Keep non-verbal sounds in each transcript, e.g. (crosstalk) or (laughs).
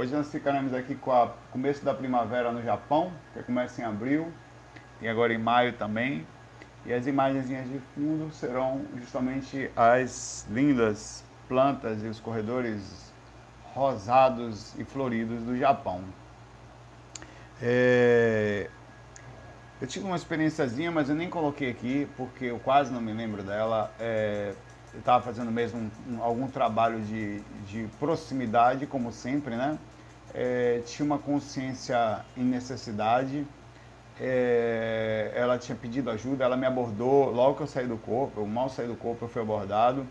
Hoje nós ficaremos aqui com o começo da primavera no Japão, que começa em abril e agora em maio também. E as imagens de fundo serão justamente as lindas plantas e os corredores rosados e floridos do Japão. É... Eu tive uma experiênciazinha, mas eu nem coloquei aqui porque eu quase não me lembro dela. É estava fazendo mesmo um, algum trabalho de, de proximidade, como sempre, né? É, tinha uma consciência em necessidade, é, ela tinha pedido ajuda, ela me abordou logo que eu saí do corpo, eu mal saí do corpo, eu fui abordado.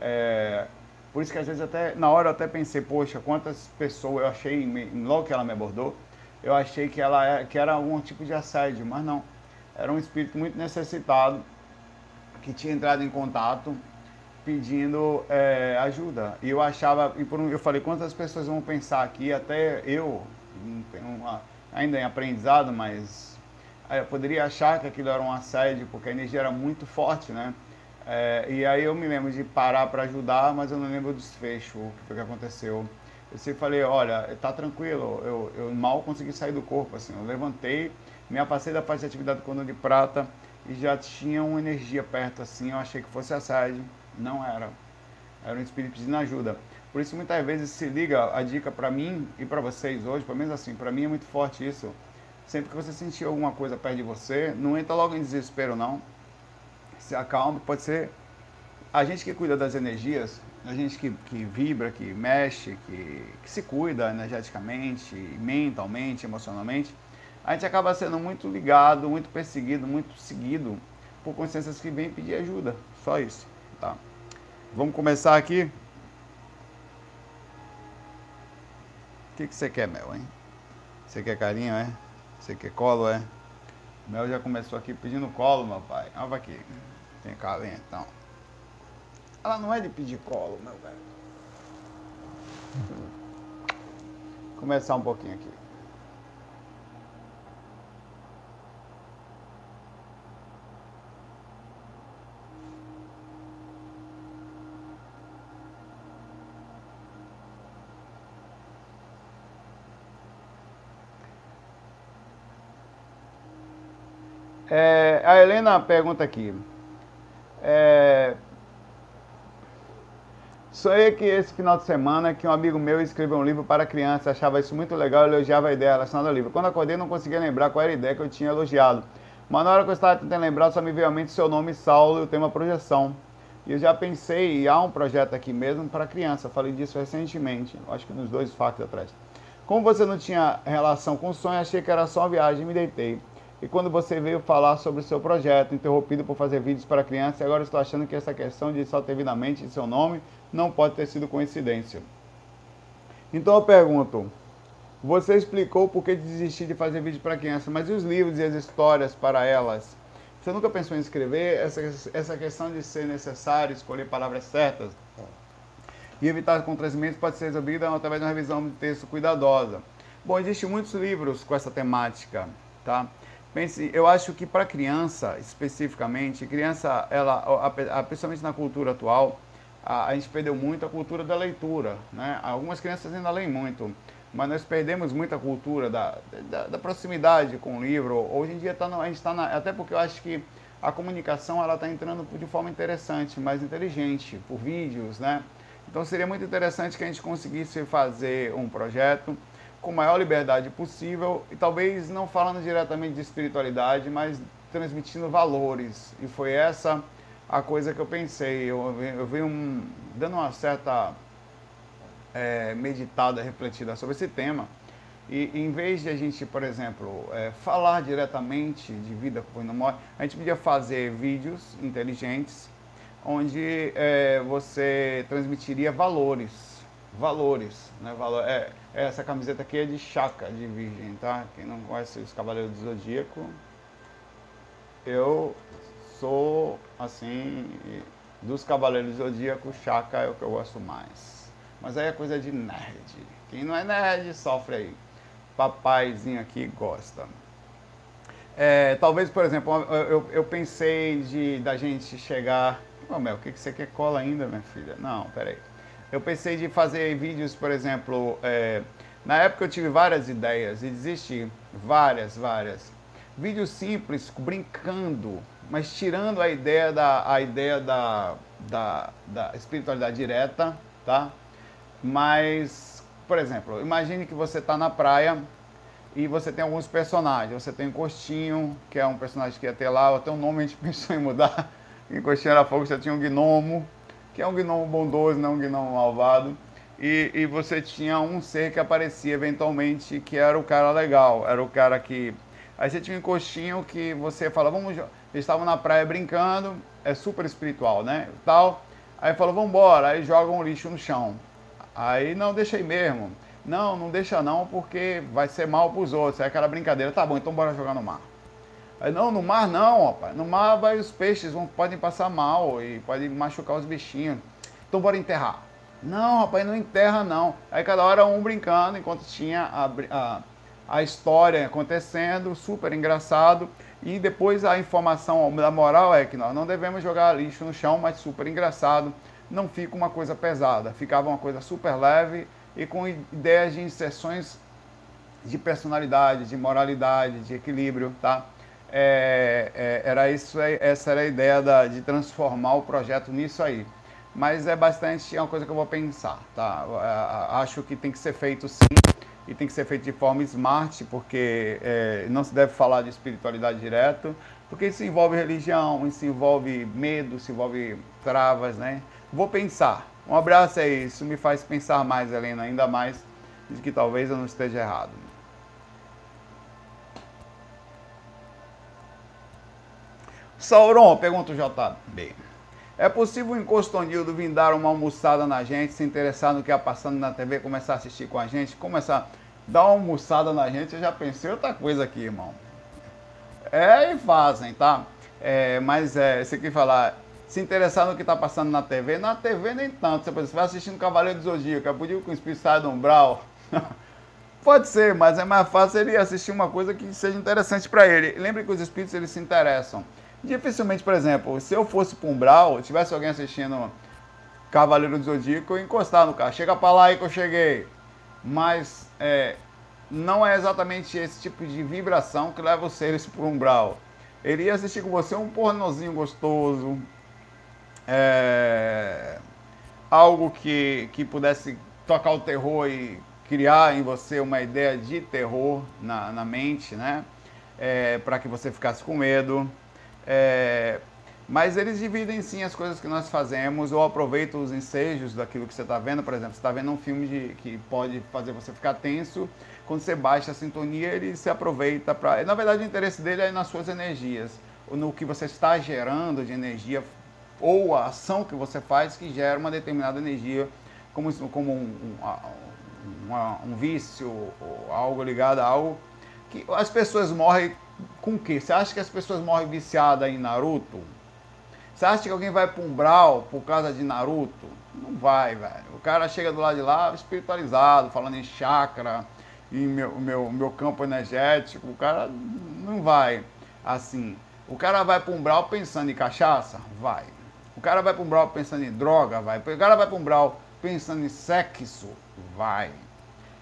É, por isso que às vezes até, na hora eu até pensei, poxa, quantas pessoas eu achei, logo que ela me abordou, eu achei que ela é, que era algum tipo de assédio, mas não. Era um espírito muito necessitado que tinha entrado em contato pedindo é, ajuda. E eu achava, e por um, eu falei, quantas pessoas vão pensar aqui, até eu, ainda em aprendizado, mas eu poderia achar que aquilo era um assédio, porque a energia era muito forte, né? É, e aí eu me lembro de parar para ajudar, mas eu não lembro do desfecho, o que que aconteceu. Eu sempre falei, olha, tá tranquilo, eu, eu mal consegui sair do corpo, assim, eu levantei, me afastei da parte de atividade do cordão de prata e já tinha uma energia perto, assim, eu achei que fosse assédio. Não era. Era um espírito pedindo ajuda. Por isso, muitas vezes se liga a dica para mim e para vocês hoje, pelo menos assim, para mim é muito forte isso. Sempre que você sentir alguma coisa perto de você, não entra logo em desespero, não. Se acalma, pode ser a gente que cuida das energias, a gente que, que vibra, que mexe, que, que se cuida energeticamente, mentalmente, emocionalmente, a gente acaba sendo muito ligado, muito perseguido, muito seguido por consciências que vêm pedir ajuda. Só isso. Tá. Vamos começar aqui. O que, que você quer, Mel, hein? Você quer carinho, é? Você quer colo, é? Mel já começou aqui pedindo colo, meu pai. Olha aqui. Tem carinho, então. Ela não é de pedir colo, meu velho. Começar um pouquinho aqui. Helena pergunta aqui. É, sonhei que esse final de semana que um amigo meu escreveu um livro para crianças, achava isso muito legal, elogiava a ideia relacionada ao livro. Quando acordei não conseguia lembrar qual era a ideia que eu tinha elogiado. Mas na hora que eu estava tentando lembrar, só me veio à mente seu nome Saulo e o tema projeção. E eu já pensei, e há um projeto aqui mesmo para criança, falei disso recentemente, acho que nos dois fatos atrás. Como você não tinha relação com o sonho, achei que era só uma viagem e me deitei. E quando você veio falar sobre o seu projeto, interrompido por fazer vídeos para criança, agora estou achando que essa questão de só ter devidamente em seu nome não pode ter sido coincidência. Então eu pergunto, você explicou por que desistir de fazer vídeo para criança, mas e os livros e as histórias para elas? Você nunca pensou em escrever essa, essa questão de ser necessário escolher palavras certas? E evitar contrassentimento pode ser resolvida através de uma revisão de texto cuidadosa. Bom, existem muitos livros com essa temática, tá? Pense, eu acho que para criança, especificamente, criança, ela, a, a, principalmente na cultura atual, a, a, gente perdeu muito a cultura da leitura. Né? Algumas crianças ainda leem muito, mas nós perdemos muita cultura da, da, da proximidade com o livro. Hoje em dia tá no, a gente está até porque eu acho que a comunicação ela está entrando de forma interessante, mais inteligente, por vídeos, né? Então seria muito interessante que a gente conseguisse fazer um projeto com maior liberdade possível e talvez não falando diretamente de espiritualidade, mas transmitindo valores. E foi essa a coisa que eu pensei. Eu, eu venho um, dando uma certa é, meditada, refletida sobre esse tema. E em vez de a gente, por exemplo, é, falar diretamente de vida com o morte, a gente podia fazer vídeos inteligentes onde é, você transmitiria valores valores, né? Valor, é, essa camiseta aqui é de chaca de virgem, tá? Quem não conhece os Cavaleiros do Zodíaco, eu sou, assim, dos Cavaleiros do Zodíaco, chaca é o que eu gosto mais. Mas aí é coisa de nerd. Quem não é nerd sofre aí. Papaizinho aqui gosta. É, talvez, por exemplo, eu, eu pensei de da gente chegar. Ô oh, Mel, o que, que você quer cola ainda, minha filha? Não, peraí. Eu pensei de fazer vídeos, por exemplo, é, Na época eu tive várias ideias e desisti. Várias, várias. Vídeos simples, brincando, mas tirando a ideia da, a ideia da, da, da espiritualidade direta, tá? Mas, por exemplo, imagine que você está na praia e você tem alguns personagens. Você tem Encostinho, que é um personagem que ia ter lá, até o nome a gente (laughs) pensou em mudar. Encostinho era fogo, você tinha um gnomo, que é um gnomo bondoso, não um gnomo malvado. E, e você tinha um ser que aparecia eventualmente, que era o cara legal, era o cara que. Aí você tinha um encostinho que você fala, vamos. Eles estavam na praia brincando, é super espiritual, né? Tal. Aí falou, vamos embora. Aí jogam um lixo no chão. Aí, não, deixa aí mesmo. Não, não deixa não, porque vai ser mal pros outros. É aquela brincadeira. Tá bom, então bora jogar no mar. Aí, não, no mar não, rapaz. No mar vai, os peixes vão, podem passar mal e podem machucar os bichinhos. Então bora enterrar. Não, rapaz, não enterra não. Aí cada hora um brincando, enquanto tinha a, a, a história acontecendo, super engraçado. E depois a informação da moral é que nós não devemos jogar lixo no chão, mas super engraçado não fica uma coisa pesada, ficava uma coisa super leve e com ideias de inserções de personalidade, de moralidade, de equilíbrio, tá? É, é, era isso, essa era a ideia da, de transformar o projeto nisso aí. Mas é bastante, é uma coisa que eu vou pensar, tá? Acho que tem que ser feito sim, e tem que ser feito de forma smart, porque é, não se deve falar de espiritualidade direto, porque isso envolve religião, isso envolve medo, isso envolve travas, né? Vou pensar. Um abraço aí, isso me faz pensar mais, Helena, ainda mais de que talvez eu não esteja errado. Sauron, pergunta o JB. É possível o Encostonildo vir dar uma almoçada na gente, se interessar no que está passando na TV, começar a assistir com a gente, começar a dar uma almoçada na gente? Eu já pensei outra coisa aqui, irmão. É, e fazem, tá? É, mas é, você quer falar, se interessar no que está passando na TV. Na TV nem tanto. Você vai assistindo Cavaleiro do Zodíaco, é podia com o espírito sai do umbral. (laughs) Pode ser, mas é mais fácil ele assistir uma coisa que seja interessante para ele. Lembre que os espíritos eles se interessam. Dificilmente, por exemplo, se eu fosse para umbral, tivesse alguém assistindo Cavaleiro do Zodíaco, eu encostar no carro. Chega para lá aí que eu cheguei. Mas é, não é exatamente esse tipo de vibração que leva os seres para o umbral. Ele ia assistir com você um pornozinho gostoso, é, algo que, que pudesse tocar o terror e criar em você uma ideia de terror na, na mente, né? É, para que você ficasse com medo. É, mas eles dividem sim as coisas que nós fazemos ou aproveitam os ensejos daquilo que você está vendo. Por exemplo, você está vendo um filme de, que pode fazer você ficar tenso. Quando você baixa a sintonia, ele se aproveita para. Na verdade, o interesse dele é nas suas energias, no que você está gerando de energia ou a ação que você faz que gera uma determinada energia, como, como um, um, um, um vício ou algo ligado a algo que as pessoas morrem com o quê? Você acha que as pessoas morrem viciadas em Naruto? Você acha que alguém vai para um Brawl por causa de Naruto? Não vai, velho. O cara chega do lado de lá espiritualizado, falando em chakra, em meu, meu, meu campo energético. O cara não vai assim. O cara vai para um Brawl pensando em cachaça? Vai. O cara vai para um brau pensando em droga, vai. O cara vai para um brau pensando em sexo, vai.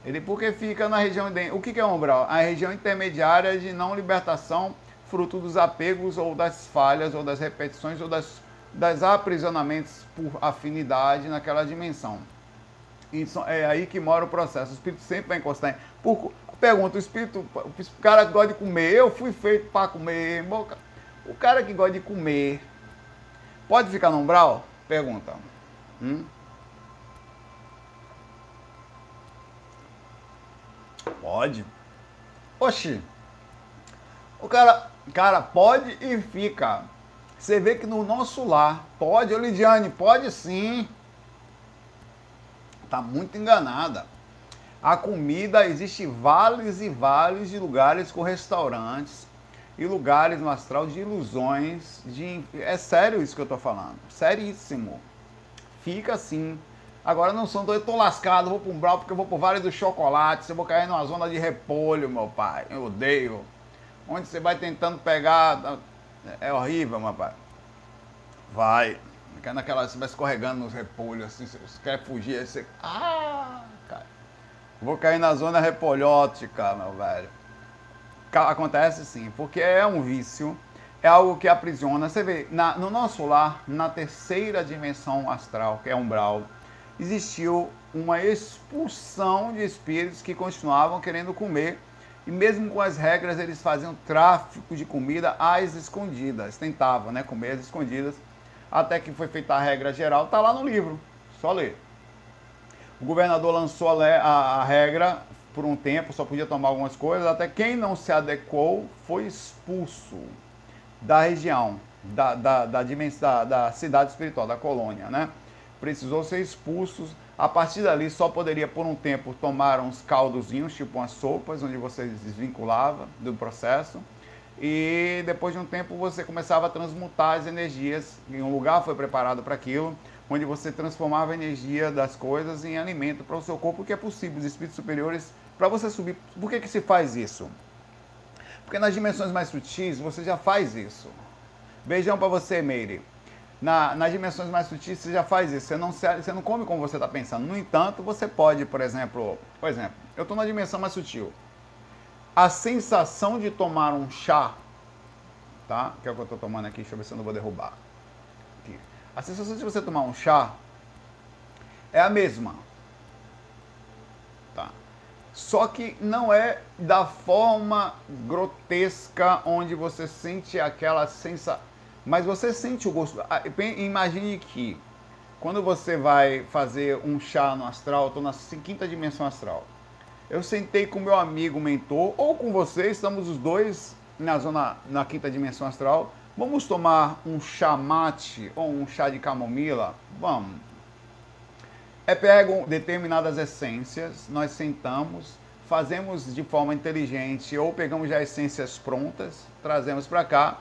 Ele porque fica na região de, o que, é um umbral? A região intermediária de não libertação, fruto dos apegos ou das falhas ou das repetições ou das, das aprisionamentos por afinidade naquela dimensão. Isso é aí que mora o processo. O espírito sempre vai encostar em. Por, pergunta, o espírito, o cara que gosta de comer, eu fui feito para comer. O cara que gosta de comer, Pode ficar no umbral? Pergunta. Hum? Pode. Oxi. O cara, cara pode e fica. Você vê que no nosso lar, pode, ô Lidiane, pode sim. Tá muito enganada. A comida, existe vales e vales de lugares com restaurantes e lugares no astral de ilusões, de é sério isso que eu tô falando, seríssimo. Fica assim. Agora não sou doido, tô lascado, vou para um brau porque eu vou pro Vale do Chocolate, eu vou cair numa zona de repolho, meu pai. Eu odeio. Onde você vai tentando pegar, é horrível, meu pai. Vai. Naquela, você vai escorregando nos repolhos, assim, você quer fugir, aí você. Ah, cara. Vou cair na zona repolhótica, meu velho. Acontece sim, porque é um vício, é algo que aprisiona. Você vê, na, no nosso lar, na terceira dimensão astral, que é umbral, existiu uma expulsão de espíritos que continuavam querendo comer e mesmo com as regras eles faziam tráfico de comida às escondidas, tentavam, né, comer às escondidas, até que foi feita a regra geral, tá lá no livro, só ler. O governador lançou a, a, a regra por um tempo, só podia tomar algumas coisas, até quem não se adequou foi expulso da região, da, da, da, da, da cidade espiritual, da colônia, né? Precisou ser expulso a partir dali, só poderia por um tempo tomar uns caldozinhos, tipo umas sopas, onde você desvinculava do processo. E depois de um tempo você começava a transmutar as energias. Em um lugar foi preparado para aquilo, onde você transformava a energia das coisas em alimento para o seu corpo, que é possível. Os espíritos superiores, para você subir. Por que, que se faz isso? Porque nas dimensões mais sutis você já faz isso. Beijão para você, Meire na, nas dimensões mais sutis você já faz isso. Você não, você não come como você está pensando. No entanto, você pode, por exemplo, por exemplo, eu estou na dimensão mais sutil. A sensação de tomar um chá, tá? Que é o que eu estou tomando aqui, deixa eu ver se eu não vou derrubar. Aqui. A sensação de você tomar um chá é a mesma. Tá? Só que não é da forma grotesca onde você sente aquela sensação mas você sente o gosto. Ah, imagine que quando você vai fazer um chá no astral, estou na quinta dimensão astral. Eu sentei com meu amigo mentor, ou com você, estamos os dois na zona, na quinta dimensão astral. Vamos tomar um chá mate ou um chá de camomila? Vamos. É pego determinadas essências, nós sentamos, fazemos de forma inteligente ou pegamos já essências prontas, trazemos para cá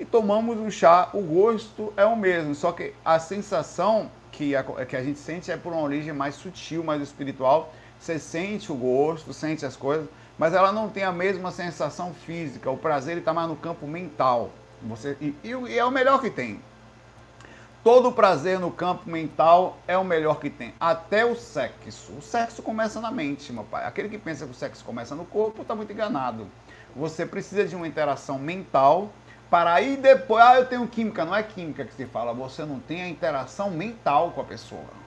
e tomamos um chá, o gosto é o mesmo, só que a sensação que a, que a gente sente é por uma origem mais sutil, mais espiritual. Você sente o gosto, sente as coisas, mas ela não tem a mesma sensação física. O prazer está mais no campo mental. Você, e, e é o melhor que tem. Todo prazer no campo mental é o melhor que tem. Até o sexo. O sexo começa na mente, meu pai. Aquele que pensa que o sexo começa no corpo está muito enganado. Você precisa de uma interação mental para aí depois, ah, eu tenho química. Não é química que se fala, você não tem a interação mental com a pessoa.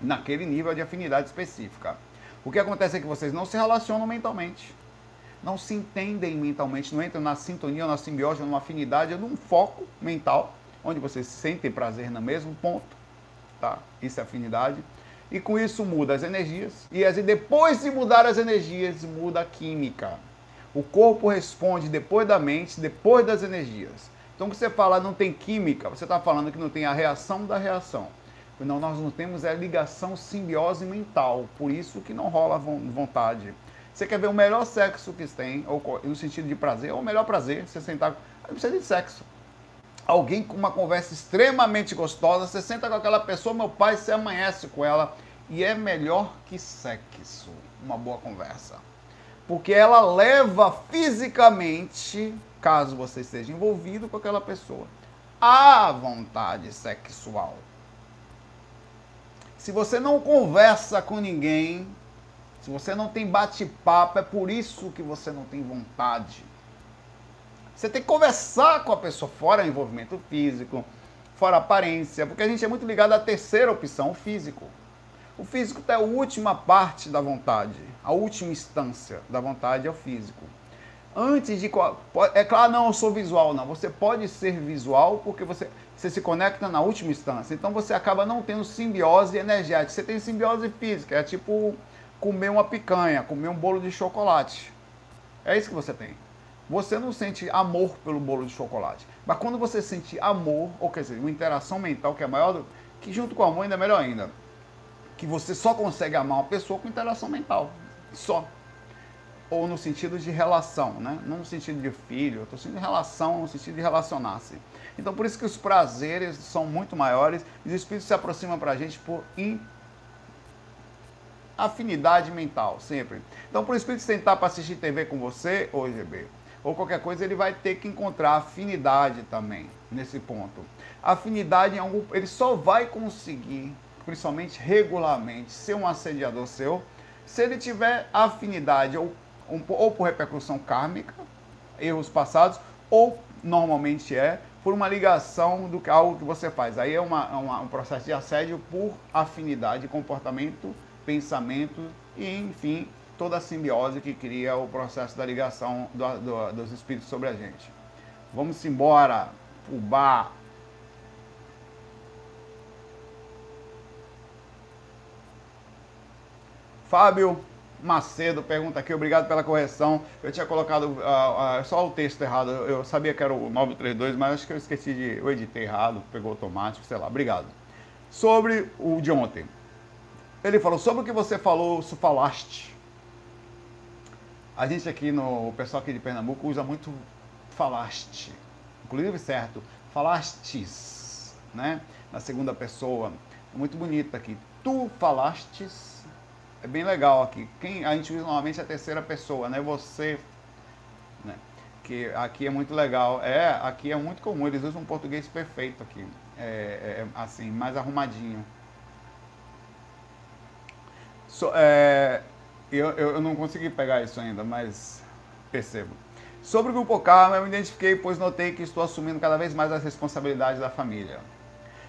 Naquele nível de afinidade específica. O que acontece é que vocês não se relacionam mentalmente. Não se entendem mentalmente, não entram na sintonia, na simbiose, numa afinidade, num foco mental, onde vocês sentem prazer no mesmo ponto. Tá? Isso é afinidade. E com isso muda as energias. E depois de mudar as energias, muda a química. O corpo responde depois da mente, depois das energias. Então, quando você fala não tem química, você está falando que não tem a reação da reação. Não, nós não temos a ligação simbiose mental, por isso que não rola vontade. Você quer ver o melhor sexo que tem, ou no sentido de prazer, ou o melhor prazer, você sentar. Não precisa de sexo. Alguém com uma conversa extremamente gostosa, você senta com aquela pessoa, meu pai, você amanhece com ela, e é melhor que sexo, uma boa conversa porque ela leva fisicamente, caso você esteja envolvido com aquela pessoa, à vontade sexual. Se você não conversa com ninguém, se você não tem bate-papo, é por isso que você não tem vontade. Você tem que conversar com a pessoa, fora envolvimento físico, fora aparência, porque a gente é muito ligado à terceira opção, o físico. O físico é a última parte da vontade, a última instância da vontade é o físico. Antes de. É claro, não, eu sou visual, não. Você pode ser visual porque você, você se conecta na última instância. Então você acaba não tendo simbiose energética. Você tem simbiose física. É tipo comer uma picanha, comer um bolo de chocolate. É isso que você tem. Você não sente amor pelo bolo de chocolate. Mas quando você sente amor, ou quer dizer, uma interação mental que é maior, do, que junto com o amor ainda é melhor ainda que você só consegue amar uma pessoa com interação mental. Só. Ou no sentido de relação, né? Não no sentido de filho, eu estou sentindo relação, no sentido de relacionar-se. Então, por isso que os prazeres são muito maiores e os espíritos se aproximam para a gente por in... afinidade mental, sempre. Então, por o espírito sentar para assistir TV com você, ou GB, ou qualquer coisa, ele vai ter que encontrar afinidade também, nesse ponto. Afinidade em algum. Ele só vai conseguir principalmente regularmente, ser um assediador seu, Se ele tiver afinidade ou, ou por repercussão kármica, erros passados, ou normalmente é por uma ligação do que algo que você faz. Aí é uma, uma, um processo de assédio por afinidade, comportamento, pensamento e, enfim, toda a simbiose que cria o processo da ligação do, do, dos espíritos sobre a gente. Vamos embora, bar. Fábio Macedo pergunta aqui, obrigado pela correção. Eu tinha colocado uh, uh, só o texto errado, eu sabia que era o 932, mas acho que eu esqueci de. Eu editei errado, pegou automático, sei lá, obrigado. Sobre o de ontem. Ele falou sobre o que você falou, falaste. A gente aqui no. O pessoal aqui de Pernambuco usa muito falaste. Inclusive, certo, falastes, né? Na segunda pessoa. É muito bonito aqui. Tu falastes é bem legal aqui. Quem a gente usa normalmente é a terceira pessoa, né? Você, né? Que aqui é muito legal. É, aqui é muito comum. Eles usam um português perfeito aqui, é, é, é assim, mais arrumadinho. So, é, eu, eu não consegui pegar isso ainda, mas percebo. Sobre o Grupo Karma, eu me identifiquei, pois notei que estou assumindo cada vez mais as responsabilidades da família.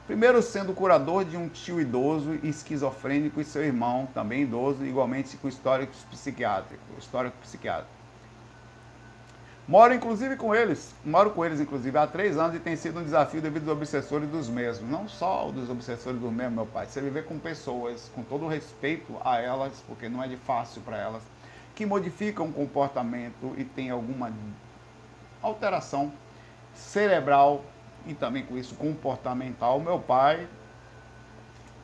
Primeiro, sendo curador de um tio idoso e esquizofrênico e seu irmão, também idoso, igualmente com histórico psiquiátrico. Histórico psiquiátrico. Moro inclusive com eles, moro com eles inclusive há três anos e tem sido um desafio devido aos obsessores dos mesmos. Não só dos obsessores dos mesmos, meu pai. Você viver com pessoas, com todo respeito a elas, porque não é de fácil para elas, que modificam o comportamento e tem alguma alteração cerebral e também com isso comportamental, meu pai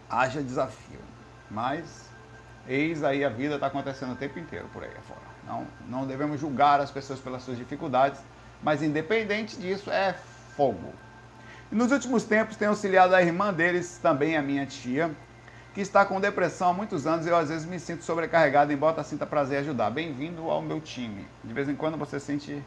haja desafio. Mas eis aí a vida está acontecendo o tempo inteiro por aí afora. Não, não devemos julgar as pessoas pelas suas dificuldades, mas independente disso é fogo. E nos últimos tempos tenho auxiliado a irmã deles, também a minha tia, que está com depressão há muitos anos e eu às vezes me sinto sobrecarregado, embora sinta prazer ajudar. Bem-vindo ao meu time. De vez em quando você sente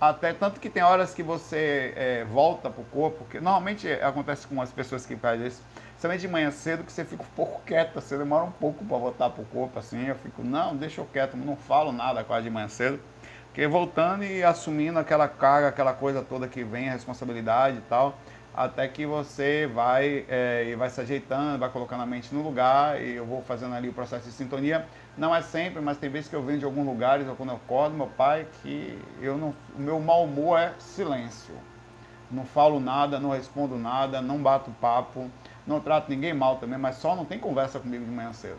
até tanto que tem horas que você é, volta pro corpo, que normalmente acontece com as pessoas que fazem isso, principalmente de manhã cedo, que você fica um pouco quieto, você demora um pouco para voltar pro corpo, assim, eu fico, não, deixa eu quieto, não falo nada quase de manhã cedo, porque voltando e assumindo aquela carga, aquela coisa toda que vem, a responsabilidade e tal, até que você vai é, e vai se ajeitando, vai colocando a mente no lugar, e eu vou fazendo ali o processo de sintonia. Não é sempre, mas tem vezes que eu venho de alguns lugares, ou quando eu acordo, meu pai, que eu não, o meu mau humor é silêncio. Não falo nada, não respondo nada, não bato papo, não trato ninguém mal também, mas só não tem conversa comigo de manhã cedo.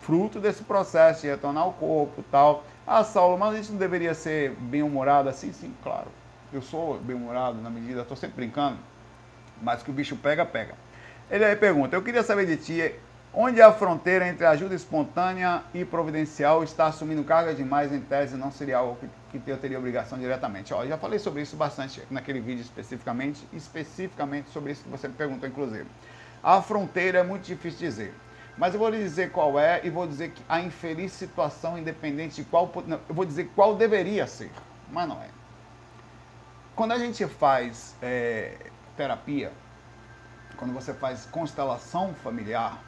Fruto desse processo de retornar ao corpo tal. Ah, Saulo, mas a gente não deveria ser bem-humorado assim? Sim, claro eu sou bem-humorado na medida, estou sempre brincando, mas que o bicho pega, pega. Ele aí pergunta: Eu queria saber de ti, onde a fronteira entre ajuda espontânea e providencial está assumindo carga demais em tese não seria algo que, que eu teria obrigação diretamente? Ó, já falei sobre isso bastante naquele vídeo especificamente, especificamente sobre isso que você me perguntou, inclusive. A fronteira é muito difícil dizer. Mas eu vou lhe dizer qual é e vou dizer que a infeliz situação, independente de qual. Não, eu vou dizer qual deveria ser, mas não é. Quando a gente faz é, terapia, quando você faz constelação familiar,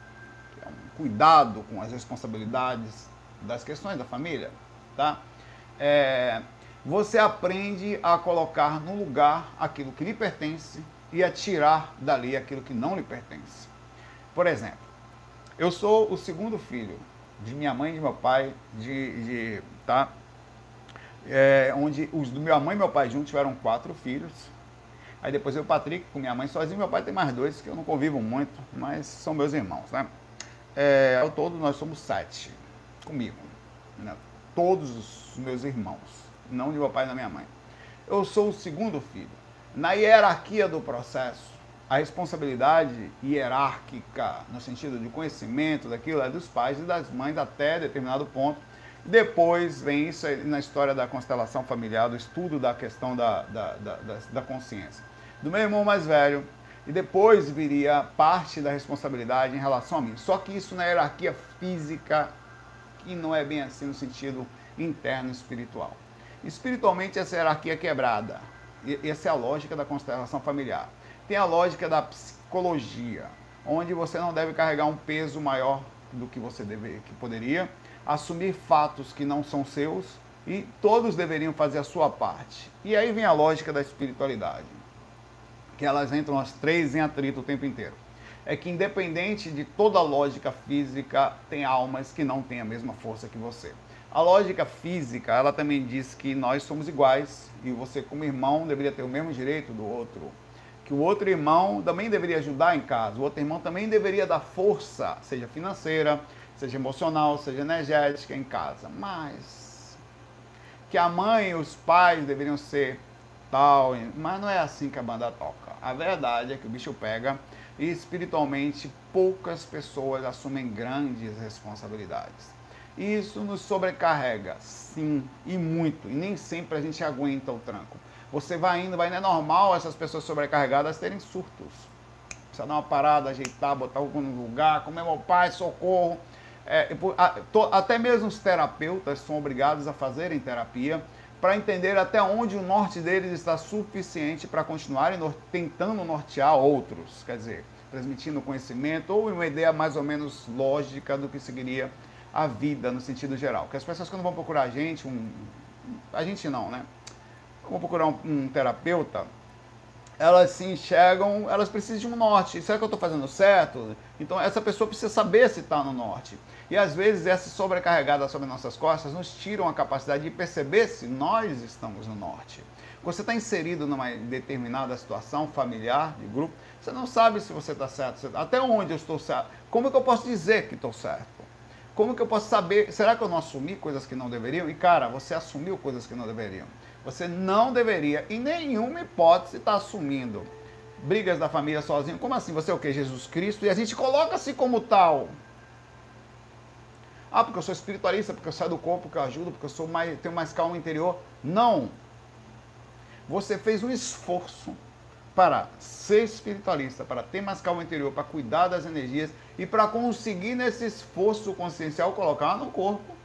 que é um cuidado com as responsabilidades das questões da família, tá? É, você aprende a colocar no lugar aquilo que lhe pertence e a tirar dali aquilo que não lhe pertence. Por exemplo, eu sou o segundo filho de minha mãe e de meu pai, de, de tá? É, onde os do minha mãe e meu pai juntos tiveram quatro filhos. Aí depois eu, Patrick, com minha mãe sozinho, meu pai tem mais dois que eu não convivo muito, mas são meus irmãos, né? É, ao todo nós somos sete comigo, né? todos os meus irmãos, não de meu pai e da minha mãe. Eu sou o segundo filho. Na hierarquia do processo, a responsabilidade hierárquica, no sentido de conhecimento daquilo, é dos pais e das mães até determinado ponto depois vem isso na história da constelação familiar, do estudo da questão da, da, da, da consciência. Do meu irmão mais velho, e depois viria parte da responsabilidade em relação a mim. Só que isso na hierarquia física, que não é bem assim no sentido interno espiritual. Espiritualmente, essa hierarquia é quebrada. E essa é a lógica da constelação familiar. Tem a lógica da psicologia, onde você não deve carregar um peso maior do que você deve, que poderia, assumir fatos que não são seus e todos deveriam fazer a sua parte. E aí vem a lógica da espiritualidade, que elas entram as três em atrito o tempo inteiro. É que independente de toda lógica física, tem almas que não têm a mesma força que você. A lógica física, ela também diz que nós somos iguais e você como irmão deveria ter o mesmo direito do outro. Que o outro irmão também deveria ajudar em casa, o outro irmão também deveria dar força, seja financeira, seja emocional, seja energética em casa. Mas que a mãe e os pais deveriam ser tal, mas não é assim que a banda toca. A verdade é que o bicho pega e espiritualmente poucas pessoas assumem grandes responsabilidades. Isso nos sobrecarrega, sim, e muito, e nem sempre a gente aguenta o tranco. Você vai indo, vai indo, é normal essas pessoas sobrecarregadas terem surtos. Precisa dar uma parada, ajeitar, botar algo no lugar, como é meu pai, socorro. É, até mesmo os terapeutas são obrigados a fazerem terapia para entender até onde o norte deles está suficiente para continuarem tentando nortear outros, quer dizer, transmitindo conhecimento ou uma ideia mais ou menos lógica do que seguiria a vida no sentido geral. Porque as pessoas quando vão procurar a gente, um, a gente não, né? Vão procurar um, um terapeuta, elas se enxergam, elas precisam de um norte. Será que eu estou fazendo certo? Então essa pessoa precisa saber se está no norte. E às vezes essa sobrecarregada sobre nossas costas nos tiram a capacidade de perceber se nós estamos no norte. Quando você está inserido numa determinada situação familiar, de grupo, você não sabe se você está certo, até onde eu estou certo. Como que eu posso dizer que estou certo? Como que eu posso saber? Será que eu não assumi coisas que não deveriam? E cara, você assumiu coisas que não deveriam. Você não deveria, em nenhuma hipótese, estar tá assumindo brigas da família sozinho. Como assim? Você é o que? Jesus Cristo? E a gente coloca-se como tal. Ah, porque eu sou espiritualista, porque eu saio do corpo, porque eu ajudo, porque eu sou mais, tenho mais calma interior. Não. Você fez um esforço para ser espiritualista, para ter mais calma interior, para cuidar das energias e para conseguir nesse esforço consciencial colocar no corpo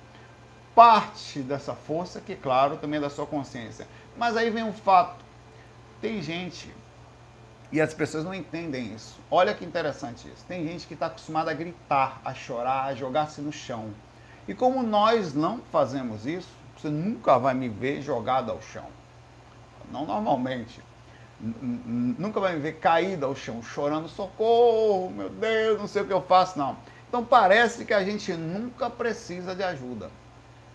parte dessa força, que claro, também é da sua consciência. Mas aí vem um fato. Tem gente, e as pessoas não entendem isso. Olha que interessante isso. Tem gente que está acostumada a gritar, a chorar, a jogar-se no chão. E como nós não fazemos isso, você nunca vai me ver jogado ao chão. Não normalmente nunca vai me ver caída ao chão, chorando, socorro, meu Deus, não sei o que eu faço, não. Então parece que a gente nunca precisa de ajuda.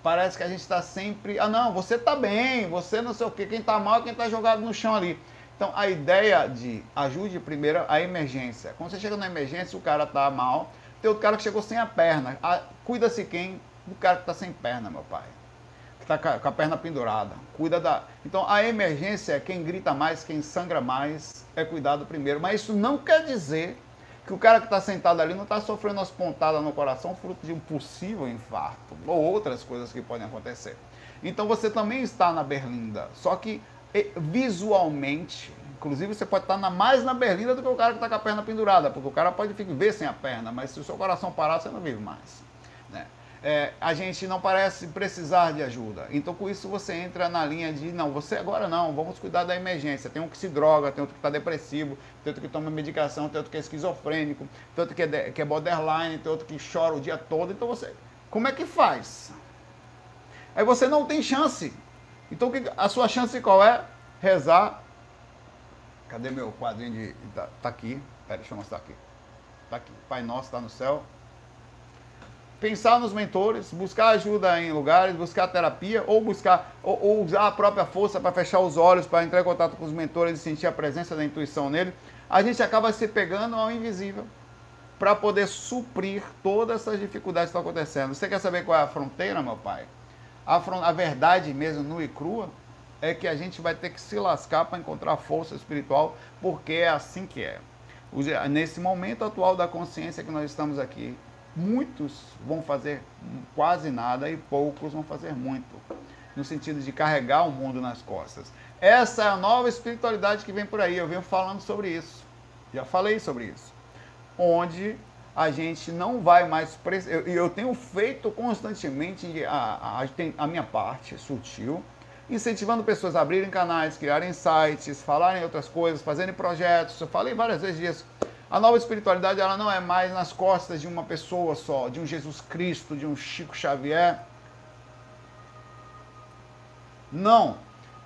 Parece que a gente está sempre, ah não, você está bem, você não sei o que, quem está mal é quem está jogado no chão ali. Então a ideia de ajude primeiro a emergência. Quando você chega na emergência, o cara está mal, tem outro cara que chegou sem a perna. Ah, Cuida-se quem? Do cara que está sem perna, meu pai que está com a perna pendurada. Cuida da. Então a emergência é quem grita mais, quem sangra mais, é cuidado primeiro. Mas isso não quer dizer que o cara que está sentado ali não está sofrendo as pontadas no coração fruto de um possível infarto ou outras coisas que podem acontecer. Então você também está na berlinda, só que visualmente, inclusive você pode estar na, mais na berlinda do que o cara que está com a perna pendurada, porque o cara pode ver sem a perna, mas se o seu coração parar, você não vive mais. É, a gente não parece precisar de ajuda. Então, com isso, você entra na linha de, não, você agora não, vamos cuidar da emergência. Tem um que se droga, tem outro que está depressivo, tem outro que toma medicação, tem outro que é esquizofrênico, tem outro que é, que é borderline, tem outro que chora o dia todo. Então, você, como é que faz? Aí você não tem chance. Então, a sua chance qual é? Rezar. Cadê meu quadrinho de. Tá, tá aqui. Pera, deixa eu mostrar aqui. Tá aqui. Pai Nosso está no céu pensar nos mentores, buscar ajuda em lugares, buscar terapia ou buscar ou, ou usar a própria força para fechar os olhos, para entrar em contato com os mentores e sentir a presença da intuição nele, a gente acaba se pegando ao invisível para poder suprir todas essas dificuldades que estão acontecendo. Você quer saber qual é a fronteira, meu pai? A, a verdade mesmo nua e crua é que a gente vai ter que se lascar para encontrar força espiritual, porque é assim que é. Nesse momento atual da consciência que nós estamos aqui, Muitos vão fazer quase nada e poucos vão fazer muito, no sentido de carregar o mundo nas costas. Essa é a nova espiritualidade que vem por aí. Eu venho falando sobre isso. Já falei sobre isso. Onde a gente não vai mais. Eu, eu tenho feito constantemente a, a, a minha parte sutil, incentivando pessoas a abrirem canais, criarem sites, falarem outras coisas, fazerem projetos. Eu falei várias vezes disso A nova espiritualidade ela não é mais nas costas de uma pessoa só, de um Jesus Cristo, de um Chico Xavier. Não.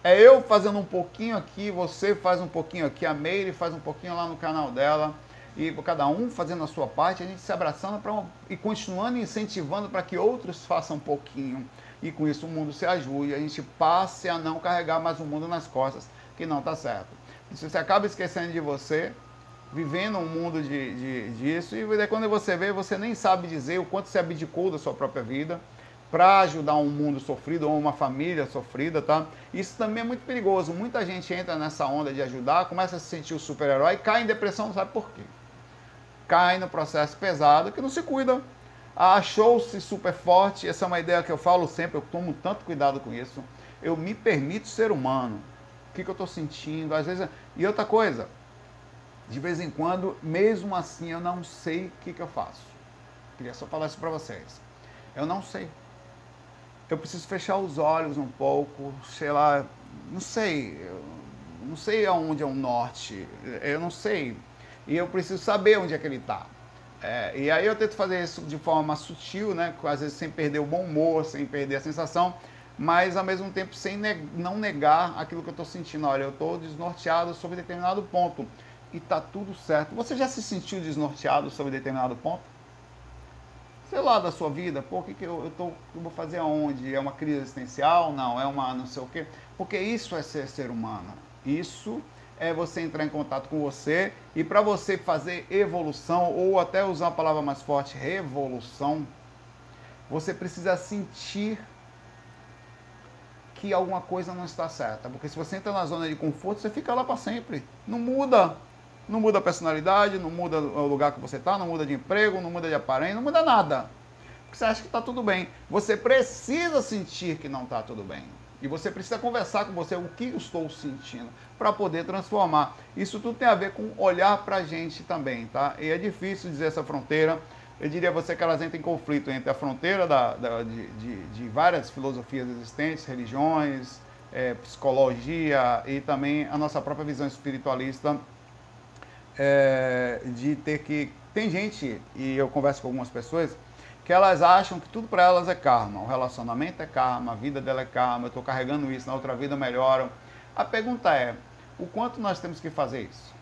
É eu fazendo um pouquinho aqui, você faz um pouquinho aqui, a Meire faz um pouquinho lá no canal dela, e cada um fazendo a sua parte, a gente se abraçando pra, e continuando incentivando para que outros façam um pouquinho. E com isso o mundo se ajude, a gente passe a não carregar mais o mundo nas costas, que não está certo. Se você acaba esquecendo de você, vivendo um mundo de, de, disso, e quando você vê, você nem sabe dizer o quanto você abdicou da sua própria vida para ajudar um mundo sofrido ou uma família sofrida, tá? Isso também é muito perigoso. Muita gente entra nessa onda de ajudar, começa a se sentir o super-herói, cai em depressão, não sabe por quê. Cai no processo pesado que não se cuida. Achou-se super forte, essa é uma ideia que eu falo sempre, eu tomo tanto cuidado com isso. Eu me permito ser humano. O que, que eu estou sentindo? Às vezes. E outra coisa, de vez em quando, mesmo assim, eu não sei o que, que eu faço. Queria só falar isso para vocês. Eu não sei. Eu preciso fechar os olhos um pouco, sei lá, não sei, não sei aonde é o norte, eu não sei. E eu preciso saber onde é que ele está. É, e aí eu tento fazer isso de forma sutil, né? Às vezes sem perder o bom humor, sem perder a sensação, mas ao mesmo tempo sem ne não negar aquilo que eu estou sentindo. Olha, eu estou desnorteado sobre determinado ponto e tá tudo certo. Você já se sentiu desnorteado sobre determinado ponto? Sei lá, da sua vida, o que, que eu, eu, tô, eu vou fazer aonde? É uma crise existencial? Não, é uma não sei o quê. Porque isso é ser ser humano. Isso é você entrar em contato com você e para você fazer evolução, ou até usar uma palavra mais forte, revolução, você precisa sentir que alguma coisa não está certa. Porque se você entra na zona de conforto, você fica lá para sempre. Não muda. Não muda a personalidade, não muda o lugar que você está, não muda de emprego, não muda de aparelho, não muda nada. Porque você acha que está tudo bem. Você precisa sentir que não está tudo bem. E você precisa conversar com você o que eu estou sentindo para poder transformar. Isso tudo tem a ver com olhar para a gente também, tá? E é difícil dizer essa fronteira. Eu diria a você que elas entram em conflito entre a fronteira da, da de, de, de, várias filosofias existentes, religiões, é, psicologia e também a nossa própria visão espiritualista é, de ter que. Tem gente, e eu converso com algumas pessoas, que elas acham que tudo para elas é karma. O relacionamento é karma, a vida dela é karma, eu estou carregando isso, na outra vida melhoram. A pergunta é: o quanto nós temos que fazer isso?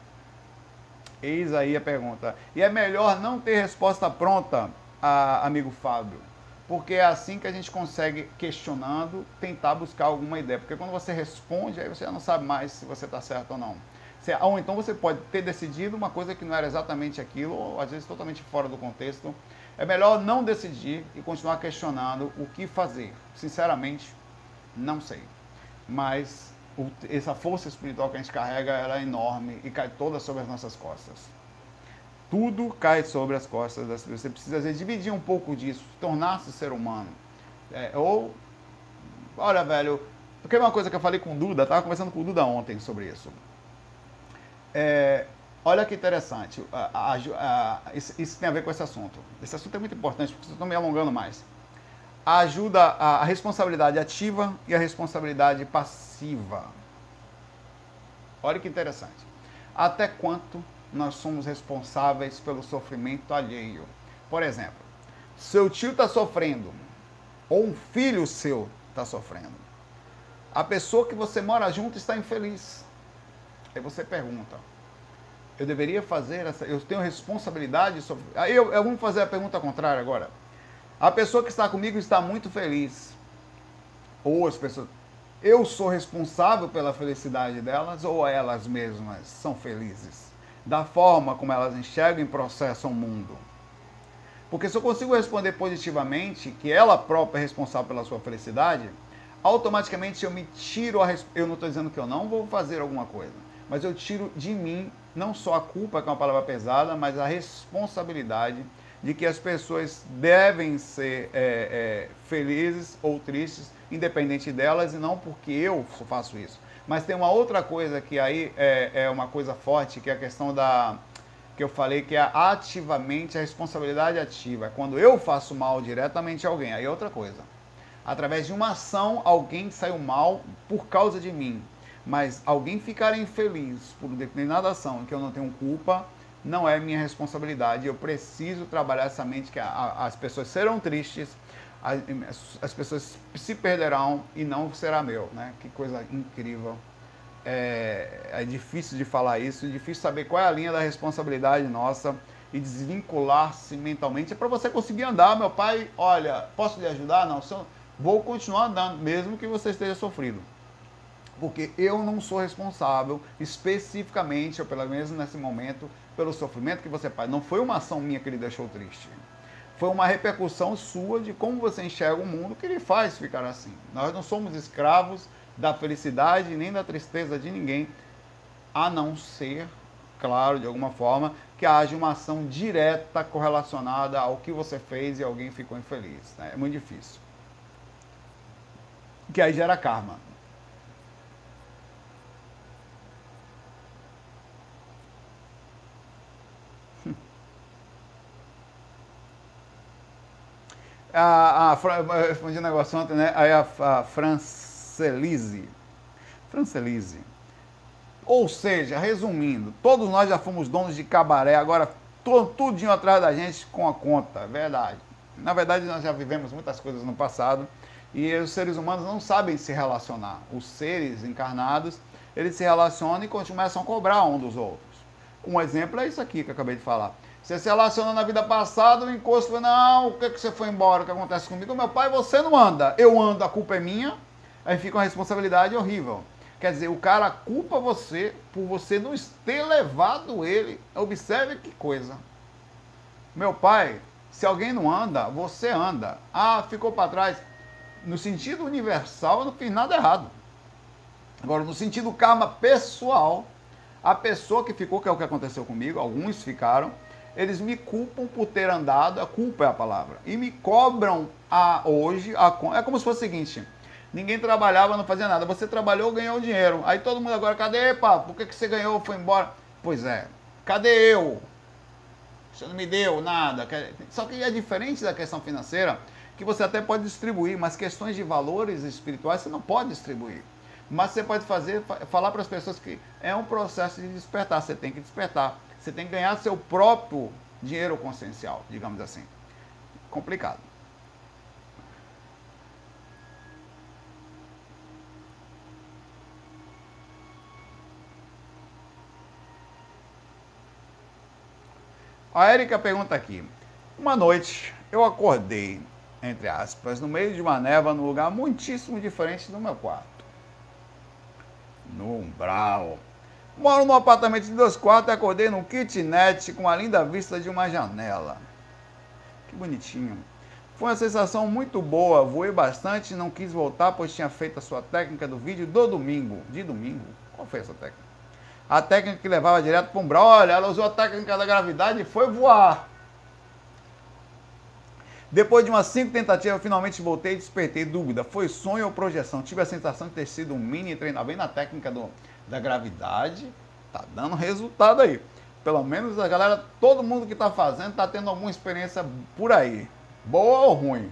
Eis aí a pergunta. E é melhor não ter resposta pronta, a, amigo Fábio, porque é assim que a gente consegue, questionando, tentar buscar alguma ideia. Porque quando você responde, aí você já não sabe mais se você está certo ou não. Ou então você pode ter decidido uma coisa que não era exatamente aquilo, ou às vezes totalmente fora do contexto. É melhor não decidir e continuar questionando o que fazer. Sinceramente, não sei. Mas o, essa força espiritual que a gente carrega ela é enorme e cai toda sobre as nossas costas. Tudo cai sobre as costas das pessoas. Você precisa vezes, dividir um pouco disso, tornar-se ser humano. É, ou, olha, velho, porque é uma coisa que eu falei com o Duda, estava conversando com o Duda ontem sobre isso. É, olha que interessante, a, a, a, isso, isso, tem a ver com esse assunto. Esse assunto é muito importante, porque estão me alongando mais. Ajuda a, responsabilidade ativa e a responsabilidade passiva. Olha que interessante. Até quanto nós somos responsáveis pelo sofrimento alheio? Por exemplo, seu tio está sofrendo, ou um filho seu está sofrendo. A pessoa que você mora junto está infeliz. Aí você pergunta, eu deveria fazer essa, eu tenho responsabilidade sobre. Aí eu, eu vou fazer a pergunta contrária agora. A pessoa que está comigo está muito feliz. Ou as pessoas. Eu sou responsável pela felicidade delas ou elas mesmas são felizes? Da forma como elas enxergam e processam o mundo. Porque se eu consigo responder positivamente que ela própria é responsável pela sua felicidade, automaticamente eu me tiro a. Eu não estou dizendo que eu não vou fazer alguma coisa mas eu tiro de mim não só a culpa, que é uma palavra pesada, mas a responsabilidade de que as pessoas devem ser é, é, felizes ou tristes, independente delas, e não porque eu faço isso. Mas tem uma outra coisa que aí é, é uma coisa forte, que é a questão da que eu falei que é ativamente a responsabilidade ativa. Quando eu faço mal diretamente a alguém, aí é outra coisa. Através de uma ação, alguém saiu mal por causa de mim mas alguém ficar infeliz por determinada ação que eu não tenho culpa, não é minha responsabilidade. Eu preciso trabalhar essa mente que a, a, as pessoas serão tristes, as, as, pessoas se perderão e não será meu, né? Que coisa incrível. É, é difícil de falar isso, é difícil saber qual é a linha da responsabilidade nossa e desvincular-se mentalmente. É para você conseguir andar, meu pai. Olha, posso lhe ajudar? Não, vou continuar andando, mesmo que você esteja sofrido porque eu não sou responsável especificamente, ou pelo menos nesse momento, pelo sofrimento que você faz. Não foi uma ação minha que ele deixou triste. Foi uma repercussão sua de como você enxerga o mundo que lhe faz ficar assim. Nós não somos escravos da felicidade nem da tristeza de ninguém, a não ser, claro, de alguma forma, que haja uma ação direta correlacionada ao que você fez e alguém ficou infeliz. Né? É muito difícil. Que aí gera karma. A, a, eu respondi um negócio ontem, né? Aí a, a Francelise. Francelise. Ou seja, resumindo, todos nós já fomos donos de cabaré, agora tudinho atrás da gente com a conta, é verdade. Na verdade, nós já vivemos muitas coisas no passado e os seres humanos não sabem se relacionar. Os seres encarnados, eles se relacionam e começam a cobrar um dos outros. Um exemplo é isso aqui que eu acabei de falar. Você se relaciona na vida passada, o encosto foi, não, o que, que você foi embora, o que acontece comigo? Meu pai, você não anda, eu ando, a culpa é minha, aí fica uma responsabilidade horrível. Quer dizer, o cara culpa você por você não ter levado ele. Observe que coisa. Meu pai, se alguém não anda, você anda. Ah, ficou para trás. No sentido universal, eu não fiz nada errado. Agora, no sentido karma pessoal, a pessoa que ficou, que é o que aconteceu comigo, alguns ficaram, eles me culpam por ter andado, a culpa é a palavra, e me cobram a hoje, a, é como se fosse o seguinte, ninguém trabalhava, não fazia nada, você trabalhou, ganhou dinheiro, aí todo mundo agora, cadê, pá, por que, que você ganhou, foi embora? Pois é, cadê eu? Você não me deu nada, só que é diferente da questão financeira, que você até pode distribuir, mas questões de valores espirituais você não pode distribuir. Mas você pode fazer, falar para as pessoas que é um processo de despertar, você tem que despertar. Você tem que ganhar seu próprio dinheiro consciencial, digamos assim. Complicado. A Érica pergunta aqui. Uma noite eu acordei, entre aspas, no meio de uma neva num lugar muitíssimo diferente do meu quarto. No umbral Moro num apartamento de dois quartos e acordei num kitnet com a linda vista de uma janela. Que bonitinho. Foi uma sensação muito boa, voei bastante e não quis voltar, pois tinha feito a sua técnica do vídeo do domingo. De domingo? Qual foi essa técnica? A técnica que levava direto para o umbral. Olha, ela usou a técnica da gravidade e foi voar. Depois de umas cinco tentativas, finalmente voltei e despertei dúvida. Foi sonho ou projeção? Tive a sensação de ter sido um mini treinamento. Bem na técnica do da gravidade, tá dando resultado aí. Pelo menos a galera, todo mundo que está fazendo está tendo alguma experiência por aí, boa ou ruim.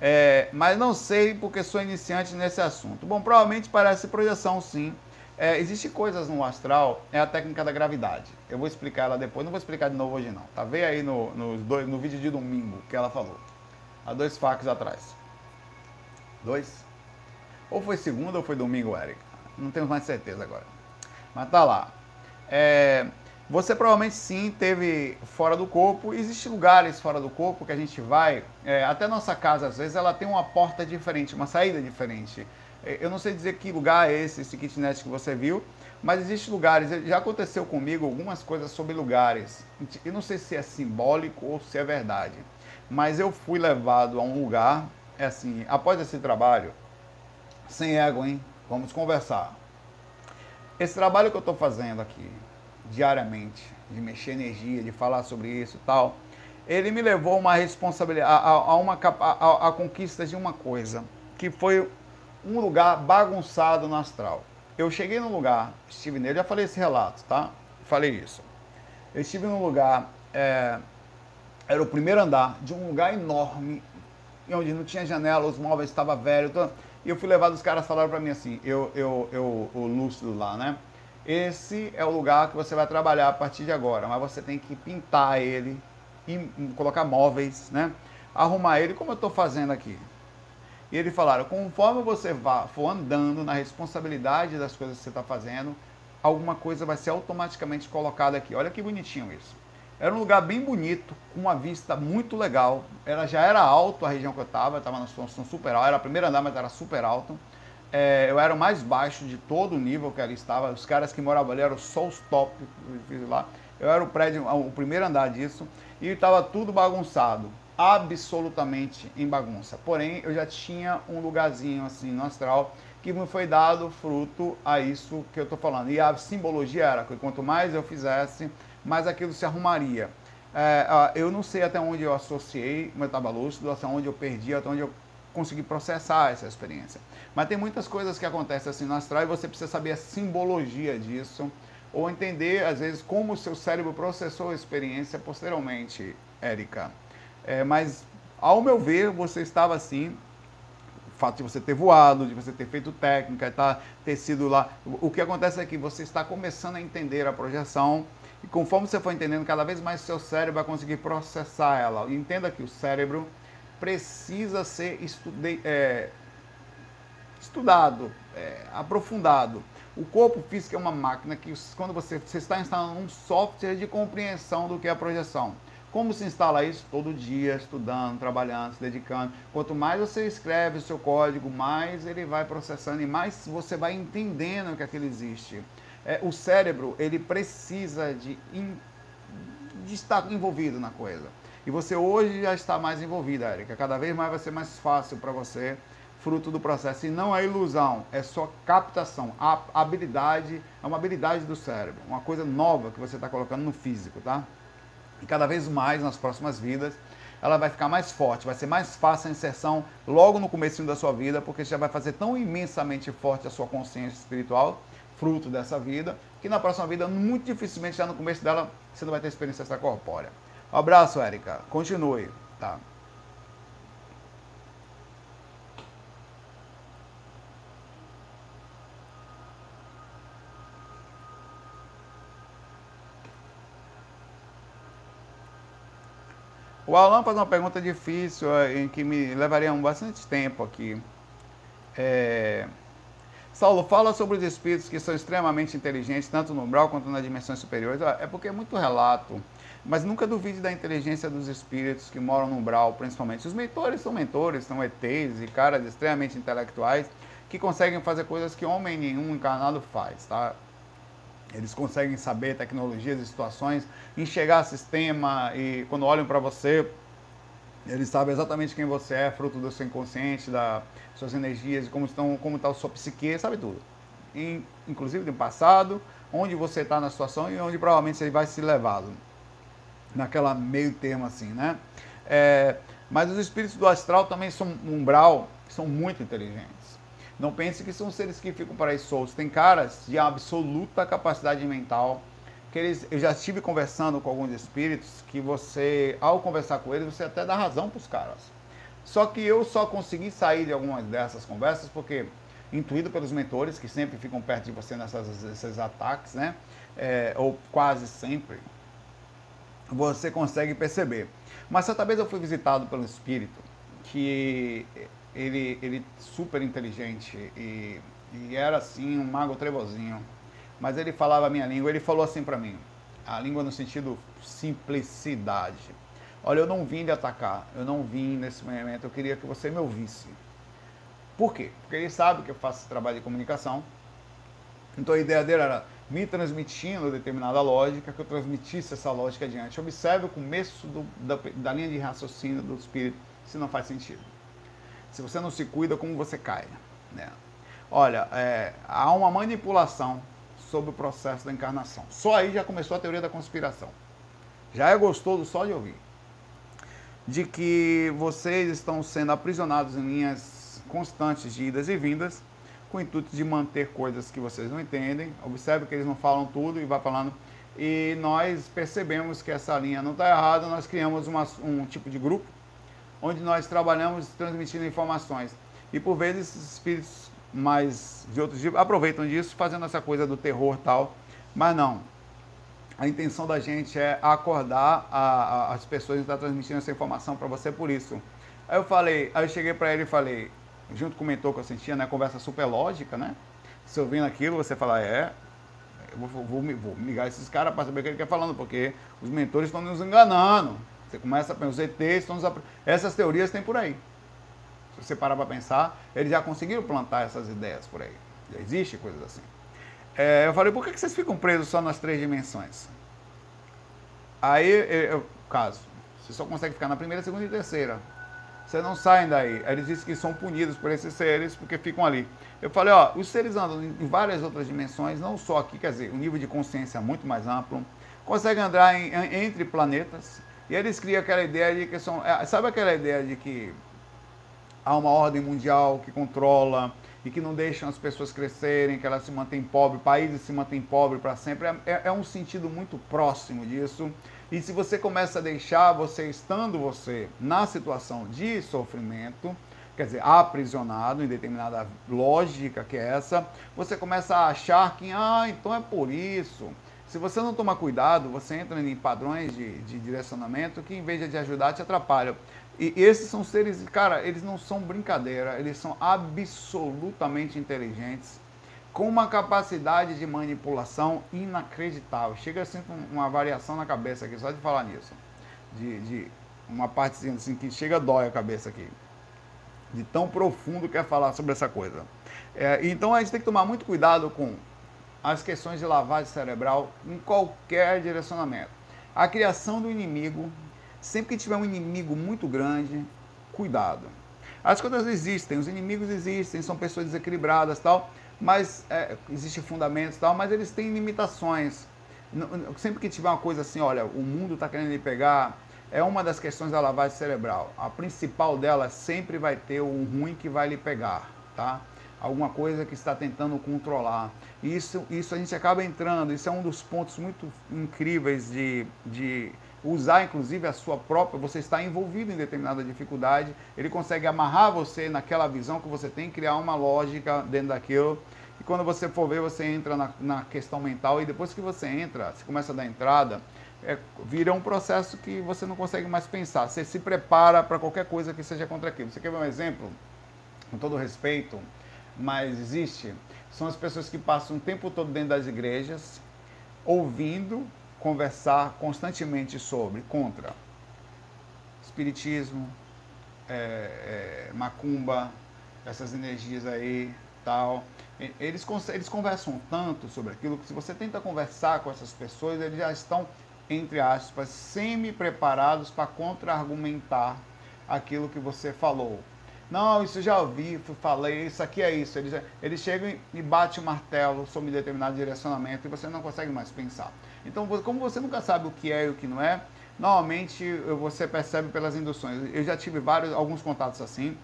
É, mas não sei porque sou iniciante nesse assunto. Bom, provavelmente parece projeção sim. É, Existem coisas no astral, é a técnica da gravidade. Eu vou explicar ela depois, não vou explicar de novo hoje não. Tá? Vê aí no, no, no vídeo de domingo que ela falou. Há dois fax atrás. Dois? Ou foi segunda ou foi domingo, Eric? Não tenho mais certeza agora. Mas tá lá. É, você provavelmente sim teve fora do corpo. Existem lugares fora do corpo que a gente vai. É, até nossa casa, às vezes, ela tem uma porta diferente, uma saída diferente. É, eu não sei dizer que lugar é esse, esse kitnet que você viu, mas existem lugares. Já aconteceu comigo algumas coisas sobre lugares. Eu não sei se é simbólico ou se é verdade. Mas eu fui levado a um lugar, é assim, após esse trabalho, sem ego, hein? Vamos conversar. Esse trabalho que eu estou fazendo aqui, diariamente, de mexer energia, de falar sobre isso e tal, ele me levou uma responsabilidade, a, a, uma, a, a conquista de uma coisa, que foi um lugar bagunçado no astral. Eu cheguei num lugar, estive nele, já falei esse relato, tá? Falei isso. Eu estive num lugar, é, era o primeiro andar de um lugar enorme, onde não tinha janela, os móveis estavam velhos. E eu fui levado, os caras falaram para mim assim, eu, eu, eu, o lúcido lá, né? esse é o lugar que você vai trabalhar a partir de agora, mas você tem que pintar ele, colocar móveis, né? arrumar ele como eu estou fazendo aqui. E eles falaram, conforme você vá, for andando na responsabilidade das coisas que você está fazendo, alguma coisa vai ser automaticamente colocada aqui. Olha que bonitinho isso. Era um lugar bem bonito, com uma vista muito legal. Ela já era alto a região que eu estava, estava na situação super alta, era o primeiro andar, mas era super alto. É, eu era o mais baixo de todo o nível que ali estava. Os caras que moravam ali eram só os top lá. Eu era o prédio, o primeiro andar disso, e estava tudo bagunçado, absolutamente em bagunça. Porém, eu já tinha um lugarzinho assim no astral que me foi dado fruto a isso que eu estou falando. E a simbologia era que quanto mais eu fizesse, mais aquilo se arrumaria. É, eu não sei até onde eu associei o metabalúcido, até onde eu perdi, até onde eu consegui processar essa experiência. Mas tem muitas coisas que acontecem assim no astral e você precisa saber a simbologia disso, ou entender, às vezes, como o seu cérebro processou a experiência posteriormente, Érica. É, mas, ao meu ver, você estava assim, fato de você ter voado, de você ter feito técnica, tá, ter sido lá. O que acontece é que você está começando a entender a projeção, e conforme você for entendendo, cada vez mais seu cérebro vai conseguir processar ela. Entenda que o cérebro precisa ser estude, é, estudado, é, aprofundado. O corpo físico é uma máquina que, quando você, você está instalando um software de compreensão do que é a projeção. Como se instala isso? Todo dia, estudando, trabalhando, se dedicando. Quanto mais você escreve o seu código, mais ele vai processando e mais você vai entendendo que aquilo existe. É, o cérebro, ele precisa de, de estar envolvido na coisa. E você hoje já está mais envolvida, Erika. Cada vez mais vai ser mais fácil para você, fruto do processo. E não é ilusão, é só captação. A habilidade é uma habilidade do cérebro, uma coisa nova que você está colocando no físico, tá? E cada vez mais nas próximas vidas, ela vai ficar mais forte, vai ser mais fácil a inserção logo no começo da sua vida, porque já vai fazer tão imensamente forte a sua consciência espiritual, fruto dessa vida, que na próxima vida, muito dificilmente, já no começo dela, você não vai ter experiência extracorpórea. Um abraço, Érica. Continue. Tá. O Alan faz uma pergunta difícil, é, em que me levaria um bastante tempo aqui. É... Saulo, fala sobre os espíritos que são extremamente inteligentes, tanto no umbral quanto nas dimensões superiores. É porque é muito relato. Mas nunca duvide da inteligência dos espíritos que moram no umbral, principalmente. Os mentores são mentores, são ETs e caras extremamente intelectuais que conseguem fazer coisas que homem nenhum encarnado faz, tá? Eles conseguem saber tecnologias e situações, enxergar sistema e quando olham para você, eles sabem exatamente quem você é, fruto do seu inconsciente, das suas energias, como estão, como está a sua psique, sabe tudo. Inclusive do passado, onde você está na situação e onde provavelmente você vai se levá-lo naquela meio termo assim, né? É, mas os espíritos do astral também são umbral, são muito inteligentes. Não pense que são seres que ficam para aí soltos. Tem caras de absoluta capacidade mental, que eles, eu já estive conversando com alguns espíritos, que você, ao conversar com eles, você até dá razão para os caras. Só que eu só consegui sair de algumas dessas conversas porque, intuído pelos mentores, que sempre ficam perto de você nessas, nesses ataques, né? É, ou quase sempre, você consegue perceber. Mas certa vez eu fui visitado pelo espírito, que ele, ele super inteligente e, e era assim um mago trevozinho. Mas ele falava a minha língua, ele falou assim para mim, a língua no sentido simplicidade. Olha, eu não vim lhe atacar, eu não vim nesse momento, eu queria que você me ouvisse. Por quê? Porque ele sabe que eu faço trabalho de comunicação. Então a ideia dele era me transmitindo determinada lógica, que eu transmitisse essa lógica adiante. Observe o começo do, da, da, linha de raciocínio do espírito, se não faz sentido. Se você não se cuida, como você cai. Né? Olha, é, há uma manipulação sobre o processo da encarnação. Só aí já começou a teoria da conspiração. Já é gostoso só de ouvir. De que vocês estão sendo aprisionados em linhas constantes de idas e vindas com o intuito de manter coisas que vocês não entendem. Observe que eles não falam tudo e vai falando. E nós percebemos que essa linha não está errada, nós criamos uma, um tipo de grupo onde nós trabalhamos transmitindo informações. E por vezes espíritos mas de outros tipos, aproveitam disso fazendo essa coisa do terror tal. Mas não. A intenção da gente é acordar a, a, as pessoas que estão transmitindo essa informação para você por isso. Aí eu falei, aí eu cheguei para ele e falei, junto com o mentor que eu sentia, né? Conversa super lógica, né? Se ouvindo aquilo, você fala, é, eu vou, vou, vou, vou ligar esses caras para saber o que ele quer falando, porque os mentores estão nos enganando. Você começa a pensar, os ETs estão nos... Essas teorias tem por aí. Se você parar para pensar, eles já conseguiram plantar essas ideias por aí. Já existe coisas assim. É, eu falei, por que vocês ficam presos só nas três dimensões? Aí, eu, caso, você só consegue ficar na primeira, segunda e terceira. Você não saem daí. Eles dizem que são punidos por esses seres porque ficam ali. Eu falei, ó, os seres andam em várias outras dimensões, não só aqui, quer dizer, o nível de consciência é muito mais amplo, conseguem andar em, entre planetas, e eles criam aquela ideia de que são. É, sabe aquela ideia de que há uma ordem mundial que controla e que não deixam as pessoas crescerem, que elas se mantêm pobres, países se mantêm pobres para sempre? É, é, é um sentido muito próximo disso. E se você começa a deixar você estando você na situação de sofrimento, quer dizer, aprisionado em determinada lógica que é essa, você começa a achar que, ah, então é por isso. Se você não tomar cuidado, você entra em padrões de, de direcionamento que, em vez de ajudar, te atrapalham. E esses são seres, cara, eles não são brincadeira, eles são absolutamente inteligentes com uma capacidade de manipulação inacreditável. Chega assim com uma variação na cabeça aqui, só de falar nisso. De, de uma parte assim que chega dói a cabeça aqui. De tão profundo que é falar sobre essa coisa. É, então a gente tem que tomar muito cuidado com as questões de lavagem cerebral em qualquer direcionamento. A criação do inimigo, sempre que tiver um inimigo muito grande, cuidado. As coisas existem, os inimigos existem, são pessoas desequilibradas tal mas é, existe fundamentos tal, mas eles têm limitações. Sempre que tiver uma coisa assim, olha, o mundo está querendo me pegar, é uma das questões da lavagem cerebral. A principal dela sempre vai ter o ruim que vai lhe pegar, tá? Alguma coisa que está tentando controlar. Isso, isso a gente acaba entrando, isso é um dos pontos muito incríveis de, de usar inclusive a sua própria, você está envolvido em determinada dificuldade, ele consegue amarrar você naquela visão que você tem, criar uma lógica dentro daquilo. E quando você for ver, você entra na, na questão mental e depois que você entra, você começa a dar entrada, é, vira um processo que você não consegue mais pensar. Você se prepara para qualquer coisa que seja contra aquilo. Você quer ver um exemplo? Com todo respeito, mas existe. São as pessoas que passam o tempo todo dentro das igrejas, ouvindo conversar constantemente sobre, contra espiritismo, é, é, macumba, essas energias aí, tal. Eles, eles conversam tanto sobre aquilo que se você tenta conversar com essas pessoas, eles já estão, entre aspas, semi-preparados para contra-argumentar aquilo que você falou. Não, isso já ouvi, falei, isso aqui é isso. Eles, eles chegam e batem o martelo sobre determinado direcionamento e você não consegue mais pensar. Então, como você nunca sabe o que é e o que não é, normalmente você percebe pelas induções. Eu já tive vários, alguns contatos assim,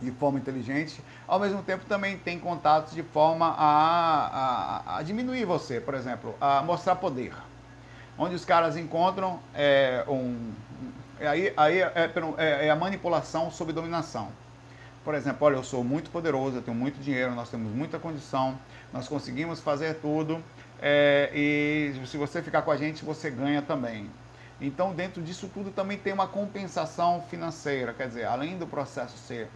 de forma inteligente. Ao mesmo tempo, também tem contatos de forma a, a, a diminuir você, por exemplo, a mostrar poder. Onde os caras encontram é, um. Aí, aí é, é, é a manipulação sob dominação. Por exemplo, olha, eu sou muito poderoso, eu tenho muito dinheiro, nós temos muita condição, nós conseguimos fazer tudo é, e se você ficar com a gente, você ganha também. Então, dentro disso tudo também tem uma compensação financeira, quer dizer, além do processo ser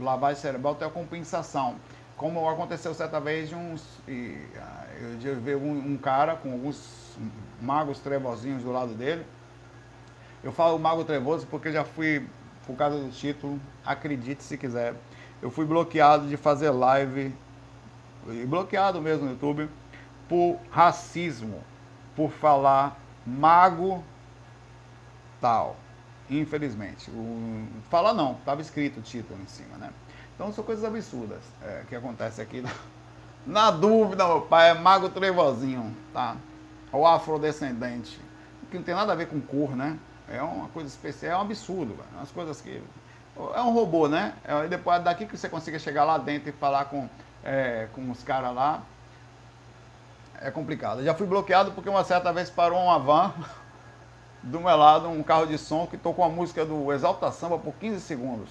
lavagem cerebral, tem a compensação. Como aconteceu certa vez de uns. Ah, eu vi um, um, cara com alguns magos trevozinhos do lado dele. Eu falo mago trevoso porque já fui, por causa do título, acredite se quiser, eu fui bloqueado de fazer live, bloqueado mesmo no YouTube por racismo, por falar mago tal. Infelizmente. O, fala não, estava escrito o título em cima, né? Então são coisas absurdas é, que acontecem aqui. (laughs) Na dúvida, meu pai é mago trevozinho, tá? Ou afrodescendente. Que não tem nada a ver com cor, né? É uma coisa especial, é um absurdo. Umas coisas que. É um robô, né? É, depois daqui que você consiga chegar lá dentro e falar com, é, com os caras lá, é complicado. Eu já fui bloqueado porque uma certa vez parou uma van do meu lado, um carro de som que tocou a música do Exalta Samba por 15 segundos.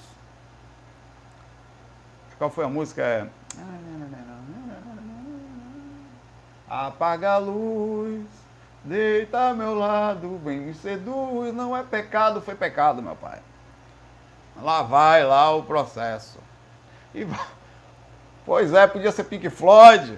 Qual foi a música? É... Apaga a luz, deita ao meu lado, vem me seduz, não é pecado, foi pecado, meu pai. Lá vai lá o processo. E, pois é, podia ser Pink Floyd.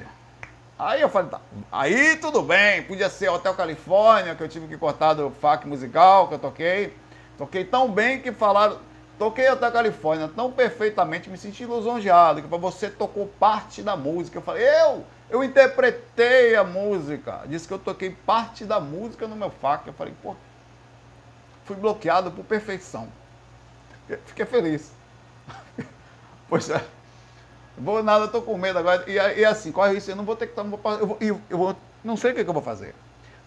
Aí eu falei, tá, aí tudo bem, podia ser Hotel Califórnia, que eu tive que cortar do FAC musical que eu toquei. Toquei tão bem que falaram, toquei Hotel Califórnia tão perfeitamente, me senti lisonjeado, que para você tocou parte da música. Eu falei, eu, eu interpretei a música. Disse que eu toquei parte da música no meu FAC. Eu falei, pô, fui bloqueado por perfeição. Fiquei feliz. (laughs) pois é. Vou nada, tô com medo agora. E, e assim, corre isso, eu não vou ter que. Eu, vou, eu, eu vou, não sei o que, que, eu vou fazer.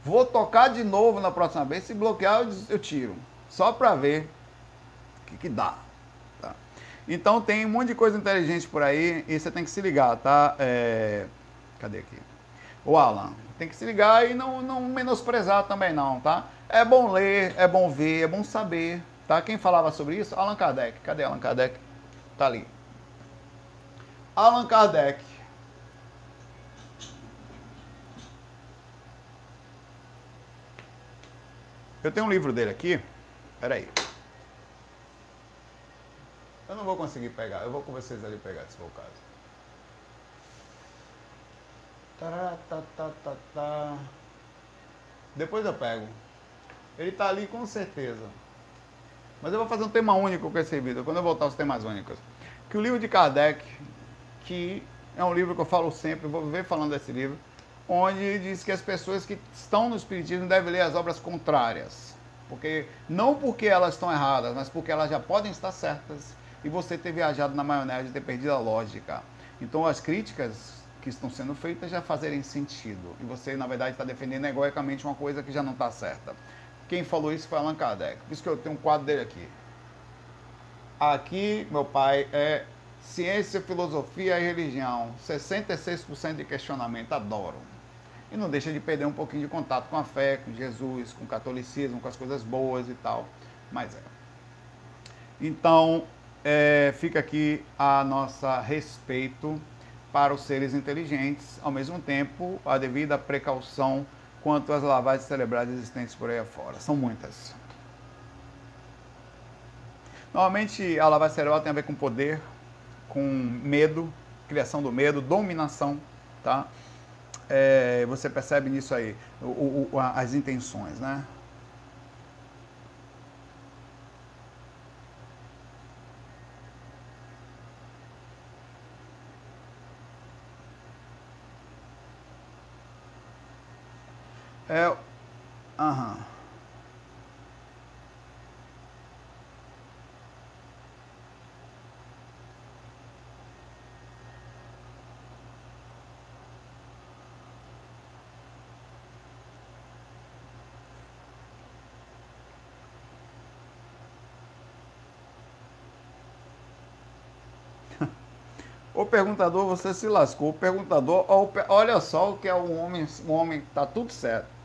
Vou tocar de novo na próxima vez. Se bloquear, eu, eu tiro. Só para ver o que, que dá. Tá? Então tem um monte de coisa inteligente por aí e você tem que se ligar, tá? É... Cadê aqui? O Alan, tem que se ligar e não, não menosprezar também não, tá? É bom ler, é bom ver, é bom saber, tá? Quem falava sobre isso? Allan Kardec. Cadê Allan Kardec? Tá ali. Allan Kardec. Eu tenho um livro dele aqui. Peraí. Eu não vou conseguir pegar. Eu vou com vocês ali pegar, se for o caso. Tá, tá, tá. Depois eu pego. Ele tá ali com certeza. Mas eu vou fazer um tema único com esse vídeo, quando eu voltar aos temas únicos. Que o livro de Kardec que é um livro que eu falo sempre, vou ver falando desse livro, onde diz que as pessoas que estão no Espiritismo devem ler as obras contrárias. Porque, não porque elas estão erradas, mas porque elas já podem estar certas e você ter viajado na maionese ter perdido a lógica. Então as críticas que estão sendo feitas já fazerem sentido. E você, na verdade, está defendendo egoicamente uma coisa que já não está certa. Quem falou isso foi Allan Kardec. Por isso que eu tenho um quadro dele aqui. Aqui, meu pai é Ciência, filosofia e religião. 66% de questionamento. Adoro. E não deixa de perder um pouquinho de contato com a fé, com Jesus, com o catolicismo, com as coisas boas e tal. Mas é. Então, é, fica aqui a nossa respeito para os seres inteligentes, ao mesmo tempo, a devida precaução quanto às lavagens cerebrais existentes por aí afora. São muitas. Normalmente, a lavagem cerebral tem a ver com poder, com medo, criação do medo, dominação, tá? É, você percebe nisso aí o, o, as intenções, né? É, aham. (laughs) O perguntador, você se lascou. O perguntador, olha só o que é um homem, um homem tá tudo certo.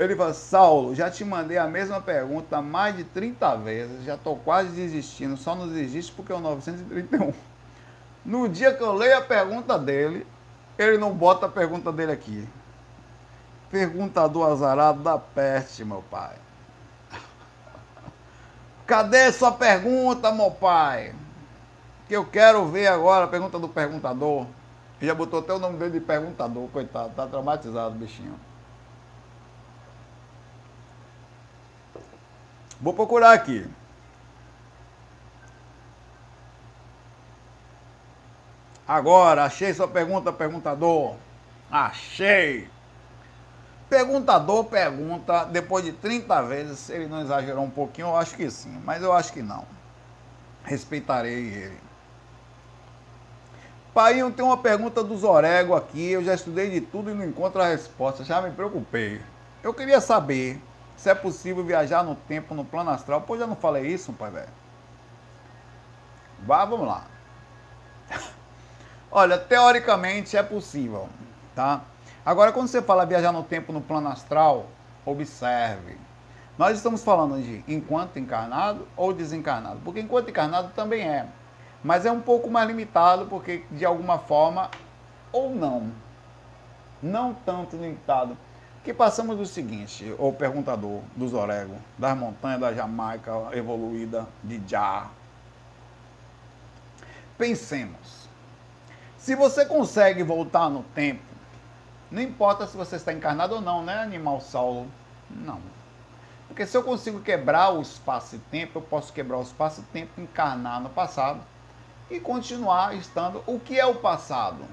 Ele fala, Saulo, já te mandei a mesma pergunta mais de 30 vezes, já tô quase desistindo, só não desiste porque é o 931. No dia que eu leio a pergunta dele, ele não bota a pergunta dele aqui. Perguntador azarado da peste, meu pai. (laughs) Cadê sua pergunta, meu pai? que eu quero ver agora a pergunta do perguntador. Já botou até o nome dele de perguntador, coitado, tá traumatizado bichinho. Vou procurar aqui. Agora, achei sua pergunta, perguntador. Achei. Perguntador pergunta, depois de 30 vezes, ele não exagerou um pouquinho, eu acho que sim, mas eu acho que não. Respeitarei ele. Pai, eu tenho uma pergunta do Zorego aqui. Eu já estudei de tudo e não encontro a resposta. Já me preocupei. Eu queria saber se é possível viajar no tempo no plano astral. Pô, já não falei isso, pai velho. Vá, vamos lá. (laughs) Olha, teoricamente é possível, tá? Agora, quando você fala viajar no tempo no plano astral, observe. Nós estamos falando de enquanto encarnado ou desencarnado, porque enquanto encarnado também é. Mas é um pouco mais limitado porque de alguma forma ou não, não tanto limitado, que passamos do seguinte, o perguntador dos Orego, das montanhas da Jamaica evoluída de Já. Pensemos, se você consegue voltar no tempo, não importa se você está encarnado ou não, né, animal Saulo? Não. Porque se eu consigo quebrar o espaço e tempo, eu posso quebrar o espaço e tempo, encarnar no passado e continuar estando. O que é o passado?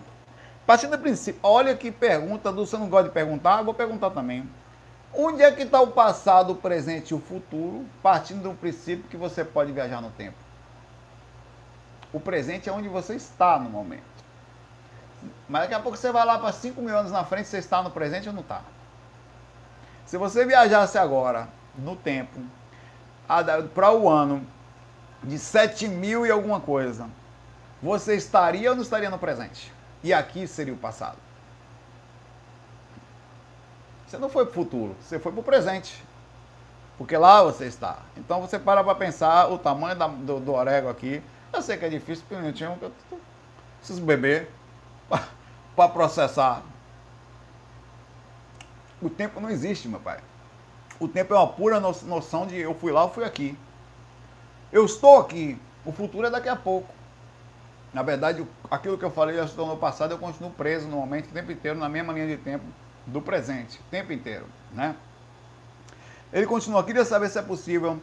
Partindo do princípio, olha que pergunta, do você não gosta de perguntar, vou perguntar também. Onde é que está o passado, o presente e o futuro, partindo do princípio que você pode viajar no tempo? O presente é onde você está no momento. Mas daqui a pouco você vai lá para 5 mil anos na frente, você está no presente ou não está? Se você viajasse agora, no tempo, para o ano de 7 mil e alguma coisa, você estaria ou não estaria no presente? E aqui seria o passado. Você não foi para o futuro, você foi para o presente. Porque lá você está. Então você para para pensar o tamanho da, do, do orégano aqui. Eu sei que é difícil, porque eu tinha eu preciso beber para processar. O tempo não existe, meu pai. O tempo é uma pura noção de eu fui lá, eu fui aqui. Eu estou aqui. O futuro é daqui a pouco. Na verdade, aquilo que eu falei já estou no passado, eu continuo preso no momento, o tempo inteiro, na mesma linha de tempo do presente, o tempo inteiro, né? Ele continua, queria saber se é possível,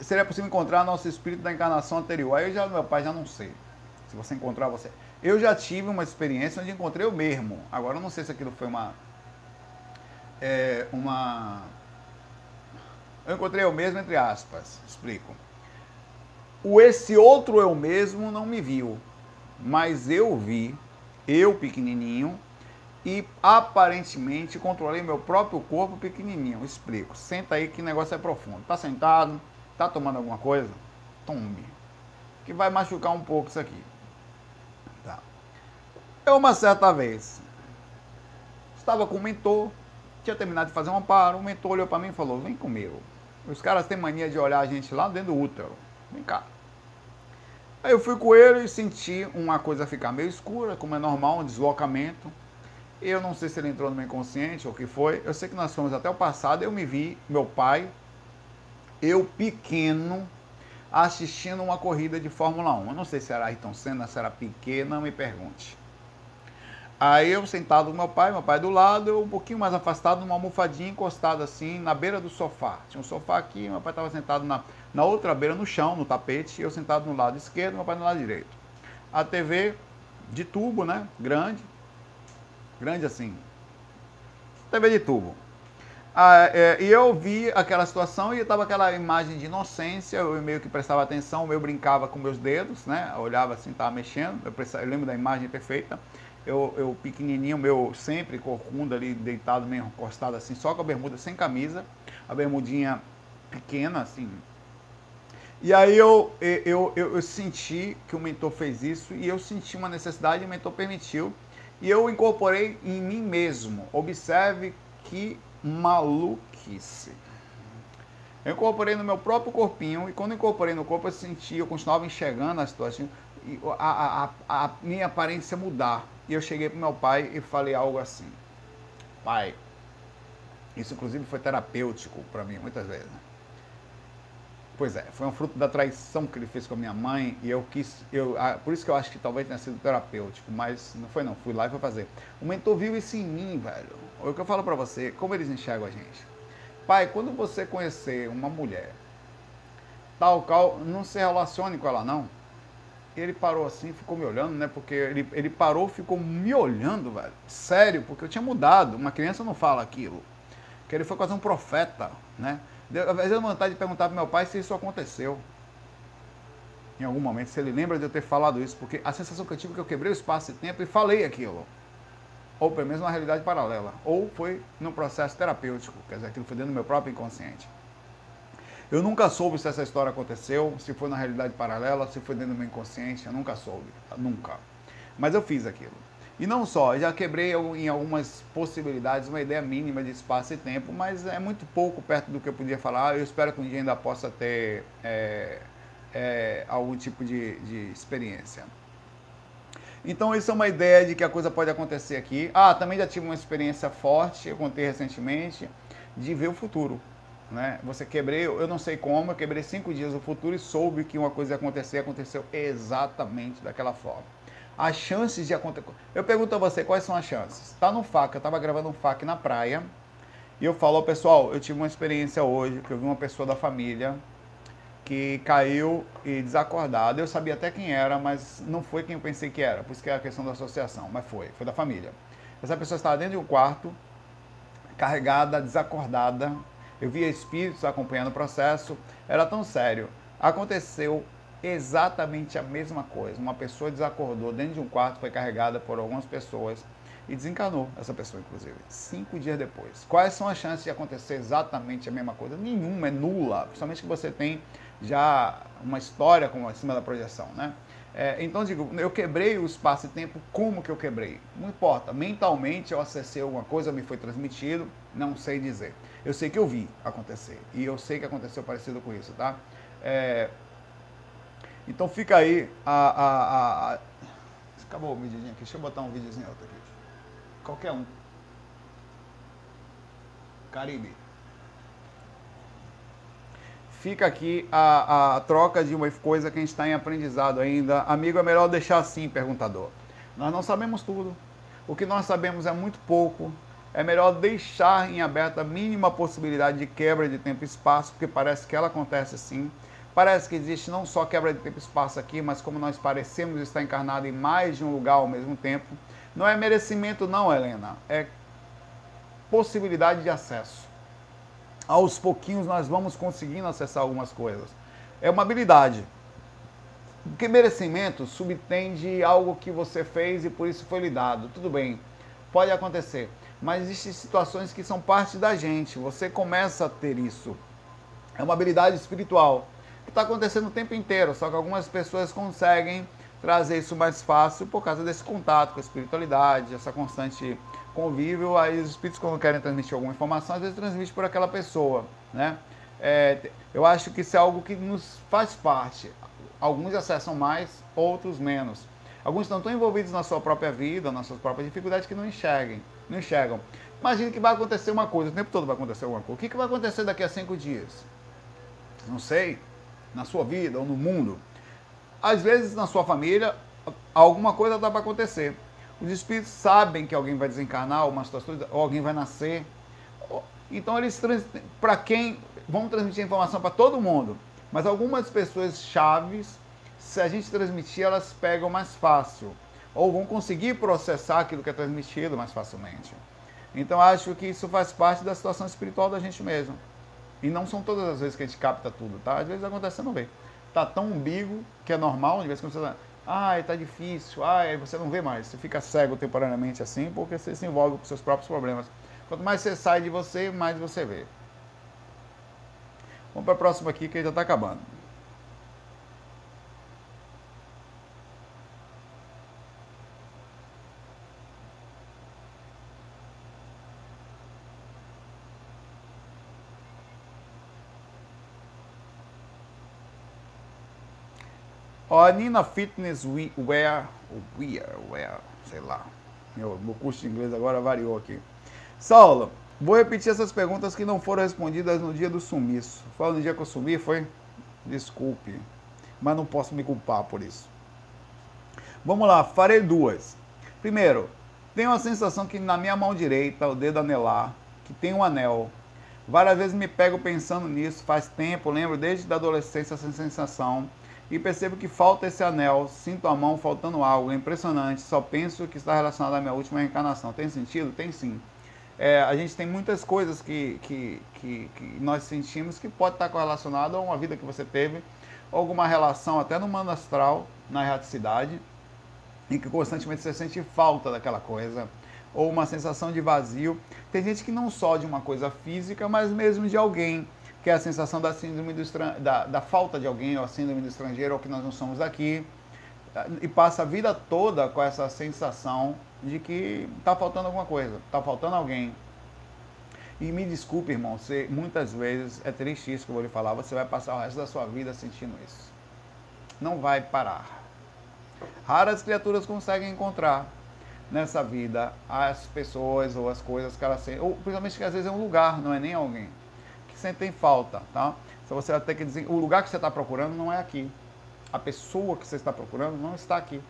seria possível encontrar nosso espírito da encarnação anterior. Aí eu já, meu pai, já não sei. Se você encontrar você. Eu já tive uma experiência onde encontrei eu mesmo. Agora eu não sei se aquilo foi uma. É, uma. Eu encontrei eu mesmo, entre aspas. Explico. O esse outro eu mesmo não me viu mas eu vi, eu pequenininho, e aparentemente controlei meu próprio corpo pequenininho. Explico. Senta aí que negócio é profundo. Tá sentado? Tá tomando alguma coisa? Tome. Que vai machucar um pouco isso aqui. Tá. Eu uma certa vez estava com o mentor, tinha terminado de fazer um amparo, o mentor olhou para mim e falou: "Vem comigo". Os caras têm mania de olhar a gente lá dentro do útero. Vem cá. Aí eu fui com ele e senti uma coisa ficar meio escura, como é normal, um deslocamento. Eu não sei se ele entrou no meu inconsciente ou o que foi. Eu sei que nós fomos até o passado. Eu me vi, meu pai, eu pequeno, assistindo uma corrida de Fórmula 1. Eu não sei se era Ayrton Senna, se era Piquet, não me pergunte. Aí eu sentado com meu pai, meu pai do lado, eu um pouquinho mais afastado, numa almofadinha encostado assim, na beira do sofá. Tinha um sofá aqui, meu pai estava sentado na, na outra beira, no chão, no tapete, eu sentado no lado esquerdo, meu pai no lado direito. A TV de tubo, né? Grande. Grande assim. TV de tubo. Ah, é, e eu vi aquela situação e estava aquela imagem de inocência, eu meio que prestava atenção, eu brincava com meus dedos, né? Olhava assim, estava mexendo, eu, eu lembro da imagem perfeita eu, eu pequenininho, meu sempre corcunda ali, deitado meio encostado assim, só com a bermuda sem camisa, a bermudinha pequena assim. E aí eu, eu, eu, eu senti que o mentor fez isso e eu senti uma necessidade e o mentor permitiu. E eu incorporei em mim mesmo. Observe que maluquice. Eu incorporei no meu próprio corpinho e quando incorporei no corpo eu senti, eu continuava enxergando a situação, a, a, a minha aparência mudar. E eu cheguei para meu pai e falei algo assim: Pai, isso inclusive foi terapêutico para mim muitas vezes. Né? Pois é, foi um fruto da traição que ele fez com a minha mãe e eu quis, eu, por isso que eu acho que talvez tenha sido terapêutico, mas não foi não, fui lá e fui fazer. O mentor viu isso em mim, velho. O que eu falo para você, como eles enxergam a gente. Pai, quando você conhecer uma mulher, tal qual, não se relacione com ela não ele parou assim, ficou me olhando, né? Porque ele, ele parou, ficou me olhando, velho. Sério, porque eu tinha mudado. Uma criança não fala aquilo. Que ele foi quase um profeta, né? Às vezes eu vontade de perguntar para meu pai se isso aconteceu. Em algum momento, se ele lembra de eu ter falado isso, porque a sensação que eu tive é que eu quebrei o espaço e tempo e falei aquilo. Ou pelo menos uma realidade paralela. Ou foi num processo terapêutico, quer dizer, aquilo foi dentro do meu próprio inconsciente. Eu nunca soube se essa história aconteceu, se foi na realidade paralela, se foi dentro do meu inconsciente, eu nunca soube, nunca. Mas eu fiz aquilo. E não só, já quebrei em algumas possibilidades uma ideia mínima de espaço e tempo, mas é muito pouco perto do que eu podia falar. Eu espero que um dia ainda possa ter é, é, algum tipo de, de experiência. Então isso é uma ideia de que a coisa pode acontecer aqui. Ah, também já tive uma experiência forte, eu contei recentemente, de ver o futuro. Né? Você quebrei, eu não sei como, eu quebrei cinco dias o futuro e soube que uma coisa ia acontecer, aconteceu exatamente daquela forma. As chances de acontecer. Eu pergunto a você quais são as chances. Está no FAC, eu estava gravando um FAC na praia e eu falo, pessoal, eu tive uma experiência hoje que eu vi uma pessoa da família que caiu e desacordado. Eu sabia até quem era, mas não foi quem eu pensei que era, por isso que é a questão da associação, mas foi, foi da família. Essa pessoa estava dentro de um quarto, carregada, desacordada. Eu via espíritos acompanhando o processo, era tão sério. Aconteceu exatamente a mesma coisa. Uma pessoa desacordou dentro de um quarto, foi carregada por algumas pessoas e desencanou essa pessoa, inclusive, cinco dias depois. Quais são as chances de acontecer exatamente a mesma coisa? Nenhuma, é nula, principalmente que você tem já uma história como acima da projeção, né? É, então, digo, eu quebrei o espaço e tempo, como que eu quebrei? Não importa, mentalmente eu acessei alguma coisa, me foi transmitido, não sei dizer. Eu sei que eu vi acontecer, e eu sei que aconteceu parecido com isso, tá? É, então fica aí a, a, a, a... Acabou o videozinho aqui, deixa eu botar um videozinho outro aqui. Qualquer um. Caribe. Fica aqui a, a troca de uma coisa que a gente está em aprendizado ainda. Amigo, é melhor deixar assim, perguntador. Nós não sabemos tudo. O que nós sabemos é muito pouco. É melhor deixar em aberto a mínima possibilidade de quebra de tempo e espaço, porque parece que ela acontece sim. Parece que existe não só quebra de tempo e espaço aqui, mas como nós parecemos estar encarnados em mais de um lugar ao mesmo tempo. Não é merecimento, não, Helena. É possibilidade de acesso. Aos pouquinhos nós vamos conseguindo acessar algumas coisas. É uma habilidade. Porque merecimento subtende algo que você fez e por isso foi lhe dado. Tudo bem, pode acontecer. Mas existem situações que são parte da gente. Você começa a ter isso. É uma habilidade espiritual está acontecendo o tempo inteiro, só que algumas pessoas conseguem trazer isso mais fácil por causa desse contato com a espiritualidade, essa constante convívio. Aí os espíritos, quando querem transmitir alguma informação, às vezes transmite por aquela pessoa, né? É, eu acho que isso é algo que nos faz parte. Alguns acessam mais, outros menos. Alguns estão tão envolvidos na sua própria vida, nas suas próprias dificuldades, que não enxerguem, não enxergam. Imagine que vai acontecer uma coisa, o tempo todo vai acontecer alguma coisa. O que, que vai acontecer daqui a cinco dias? Não sei. Na sua vida ou no mundo às vezes na sua família alguma coisa dá para acontecer. Os espíritos sabem que alguém vai desencarnar, uma situação, ou alguém vai nascer. Então eles para quem vão transmitir informação para todo mundo, mas algumas pessoas chaves, se a gente transmitir, elas pegam mais fácil ou vão conseguir processar aquilo que é transmitido mais facilmente. Então acho que isso faz parte da situação espiritual da gente mesmo. E não são todas as vezes que a gente capta tudo, tá? Às vezes acontece não vê tá tão umbigo que é normal, de vez em quando você tá, ai, tá difícil, ai, você não vê mais, você fica cego temporariamente assim, porque você se envolve com seus próprios problemas. Quanto mais você sai de você, mais você vê. Vamos para a próxima aqui que já está acabando. A Nina Fitness Wear, Wear, Wear, sei lá. Meu, meu curso de inglês agora variou aqui. Saulo, vou repetir essas perguntas que não foram respondidas no dia do sumiço. Foi no dia que eu sumi, foi? Desculpe, mas não posso me culpar por isso. Vamos lá, farei duas. Primeiro, tenho a sensação que na minha mão direita, o dedo anelar, que tem um anel. Várias vezes me pego pensando nisso, faz tempo, lembro desde a adolescência essa sensação e percebo que falta esse anel, sinto a mão faltando algo, é impressionante, só penso que está relacionado à minha última reencarnação. Tem sentido? Tem sim. É, a gente tem muitas coisas que, que, que, que, nós sentimos que pode estar correlacionado a uma vida que você teve, alguma relação até no mano astral, na erraticidade, em que constantemente você sente falta daquela coisa, ou uma sensação de vazio. Tem gente que não só de uma coisa física, mas mesmo de alguém que é a sensação da síndrome do da, da falta de alguém, ou a síndrome do estrangeiro, ou que nós não somos daqui, e passa a vida toda com essa sensação de que está faltando alguma coisa, está faltando alguém. E me desculpe, irmão, você, muitas vezes, é triste isso que eu vou lhe falar, você vai passar o resto da sua vida sentindo isso. não vai parar. Raras criaturas conseguem encontrar nessa vida as pessoas ou as coisas que elas sentem, ou principalmente que às vezes é um lugar, não é nem alguém, sentem falta, tá? Então você vai ter que dizer, o lugar que você está procurando não é aqui. A pessoa que você está procurando não está aqui.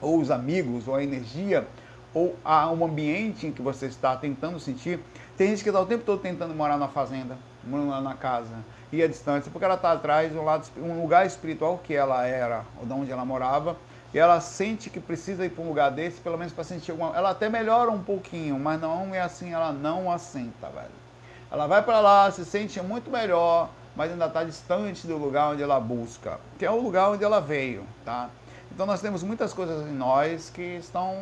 Ou os amigos, ou a energia, ou a, um ambiente em que você está tentando sentir. Tem gente que está o tempo todo tentando morar na fazenda, morando na casa, e a distância, porque ela está atrás de um, lado, um lugar espiritual que ela era, ou de onde ela morava, e ela sente que precisa ir para um lugar desse, pelo menos para sentir alguma. Ela até melhora um pouquinho, mas não é assim, ela não assenta, velho. Ela vai para lá, se sente muito melhor, mas ainda está distante do lugar onde ela busca, que é o lugar onde ela veio, tá? Então nós temos muitas coisas em nós que estão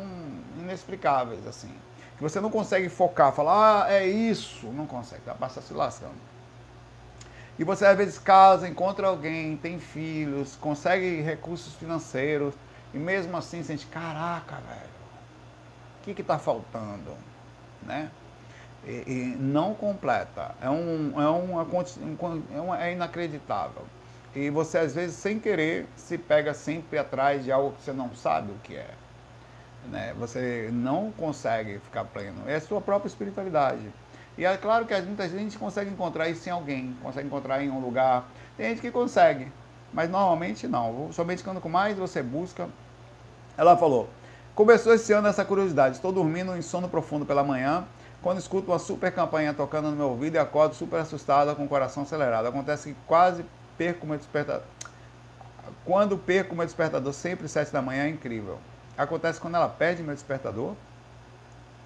inexplicáveis, assim. Que você não consegue focar, falar, ah, é isso, não consegue, tá? Passa se lascando. E você às vezes casa, encontra alguém, tem filhos, consegue recursos financeiros, e mesmo assim sente, caraca, velho, o que está faltando? Né? E, e, não completa. É, um, é, uma, é, é inacreditável. E você, às vezes, sem querer, se pega sempre atrás de algo que você não sabe o que é. Né? Você não consegue ficar pleno. É a sua própria espiritualidade. E é claro que muitas vezes a gente consegue encontrar isso em alguém, consegue encontrar em um lugar. Tem gente que consegue, mas normalmente não. Somente quando mais você busca. Ela falou: Começou esse ano essa curiosidade. Estou dormindo em sono profundo pela manhã, quando escuto uma super campanha tocando no meu ouvido e acordo super assustada com o coração acelerado. Acontece que quase perco meu despertador. Quando perco meu despertador, sempre 7 da manhã, é incrível. Acontece quando ela perde meu despertador.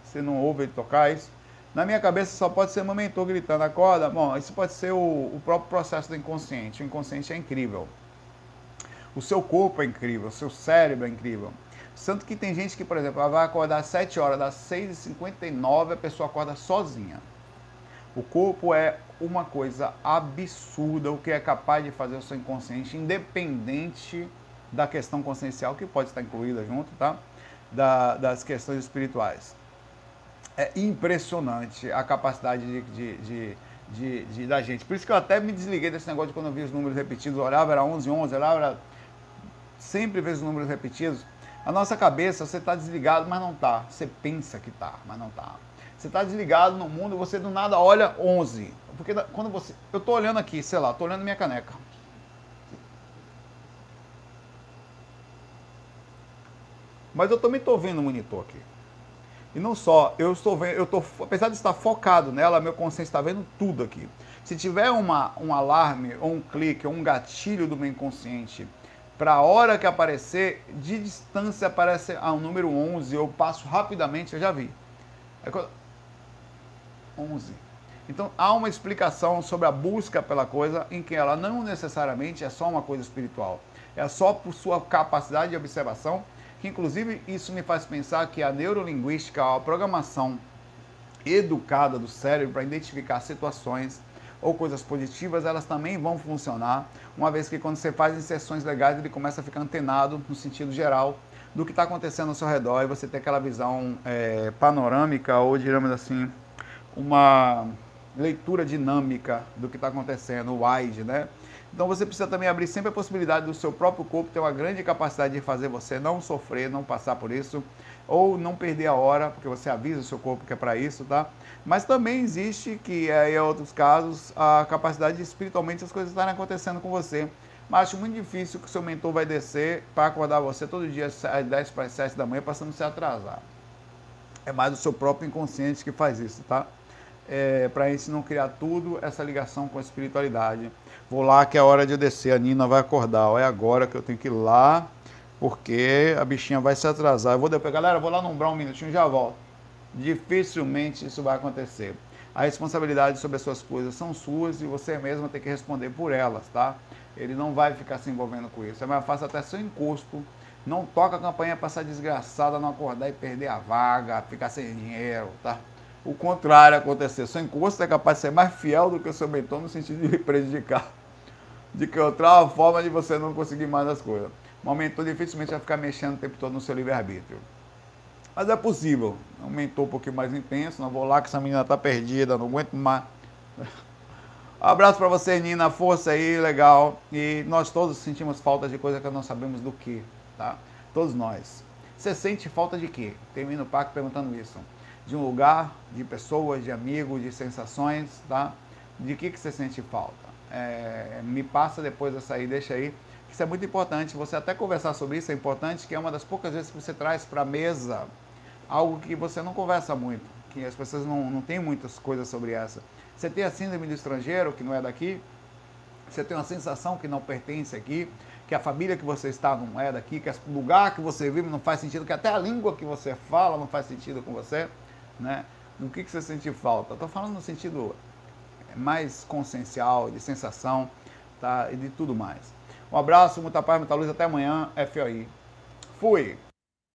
Você não ouve ele tocar isso. Na minha cabeça só pode ser meu mentor gritando, acorda. Bom, isso pode ser o, o próprio processo do inconsciente. O inconsciente é incrível. O seu corpo é incrível, o seu cérebro é incrível. Tanto que tem gente que, por exemplo, ela vai acordar às 7 horas, das 6h59 a pessoa acorda sozinha. O corpo é uma coisa absurda, o que é capaz de fazer o seu inconsciente, independente da questão consciencial, que pode estar incluída junto, tá? Da, das questões espirituais é impressionante a capacidade de, de, de, de, de da gente. Por isso que eu até me desliguei desse negócio de quando eu vi os números repetidos, olhava, era 11, 11, olhava, era... sempre vejo os números repetidos. A nossa cabeça, você está desligado, mas não está. Você pensa que está, mas não está. Você está desligado no mundo, você do nada olha 11. Porque quando você. Eu estou olhando aqui, sei lá, estou olhando minha caneca. Mas eu também estou vendo o monitor aqui. E não só, eu estou vendo, eu estou, apesar de estar focado nela, meu consciente está vendo tudo aqui. Se tiver uma, um alarme, ou um clique, ou um gatilho do meu inconsciente, para a hora que aparecer, de distância aparece ah, o número 11, eu passo rapidamente, eu já vi. É 11. Então há uma explicação sobre a busca pela coisa em que ela não necessariamente é só uma coisa espiritual. É só por sua capacidade de observação que inclusive isso me faz pensar que a neurolinguística, a programação educada do cérebro para identificar situações ou coisas positivas, elas também vão funcionar, uma vez que quando você faz inserções legais, ele começa a ficar antenado no sentido geral do que está acontecendo ao seu redor e você tem aquela visão é, panorâmica ou, digamos assim, uma leitura dinâmica do que está acontecendo, wide, né? Então você precisa também abrir sempre a possibilidade do seu próprio corpo ter uma grande capacidade de fazer você não sofrer, não passar por isso, ou não perder a hora, porque você avisa o seu corpo que é para isso, tá? Mas também existe, que é, em outros casos, a capacidade de espiritualmente as coisas estarem acontecendo com você. Mas acho muito difícil que o seu mentor vai descer para acordar você todo dia às 10 para as 7 da manhã, passando a se atrasar. É mais o seu próprio inconsciente que faz isso, tá? É, para a gente não criar tudo essa ligação com a espiritualidade. Vou lá que é hora de eu descer. A Nina vai acordar. É agora que eu tenho que ir lá, porque a bichinha vai se atrasar. Eu vou depois, galera, vou lá no umbral um minutinho já volto. Dificilmente isso vai acontecer. A responsabilidade sobre as suas coisas são suas e você mesmo tem que responder por elas, tá? Ele não vai ficar se envolvendo com isso. É mais fácil até seu encosto. Não toca a campanha para essa desgraçada, não acordar e perder a vaga, ficar sem dinheiro, tá? O contrário acontecer. Seu encosto é capaz de ser mais fiel do que o seu mentor no sentido de lhe (laughs) prejudicar de que outra forma de você não conseguir mais as coisas. Um mentor dificilmente vai ficar mexendo o tempo todo no seu livre-arbítrio. Mas é possível. Um mentor um pouquinho mais intenso, não vou lá que essa menina está perdida, não aguento mais. (laughs) Abraço para você, Nina. Força aí, legal. E nós todos sentimos falta de coisa que não sabemos do que, tá? Todos nós. Você sente falta de quê? Termino o parque perguntando isso. De um lugar, de pessoas, de amigos, de sensações, tá? De que, que você sente falta? É, me passa depois dessa aí, deixa aí. Isso é muito importante. Você até conversar sobre isso é importante, que é uma das poucas vezes que você traz para a mesa algo que você não conversa muito, que as pessoas não, não têm muitas coisas sobre essa. Você tem a síndrome do estrangeiro, que não é daqui, você tem uma sensação que não pertence aqui, que a família que você está não é daqui, que o lugar que você vive não faz sentido, que até a língua que você fala não faz sentido com você, né? No que, que você sente falta? Estou falando no sentido mais consciencial, de sensação, tá? E de tudo mais. Um abraço, muita paz, muita luz, até amanhã, FOI. Fui!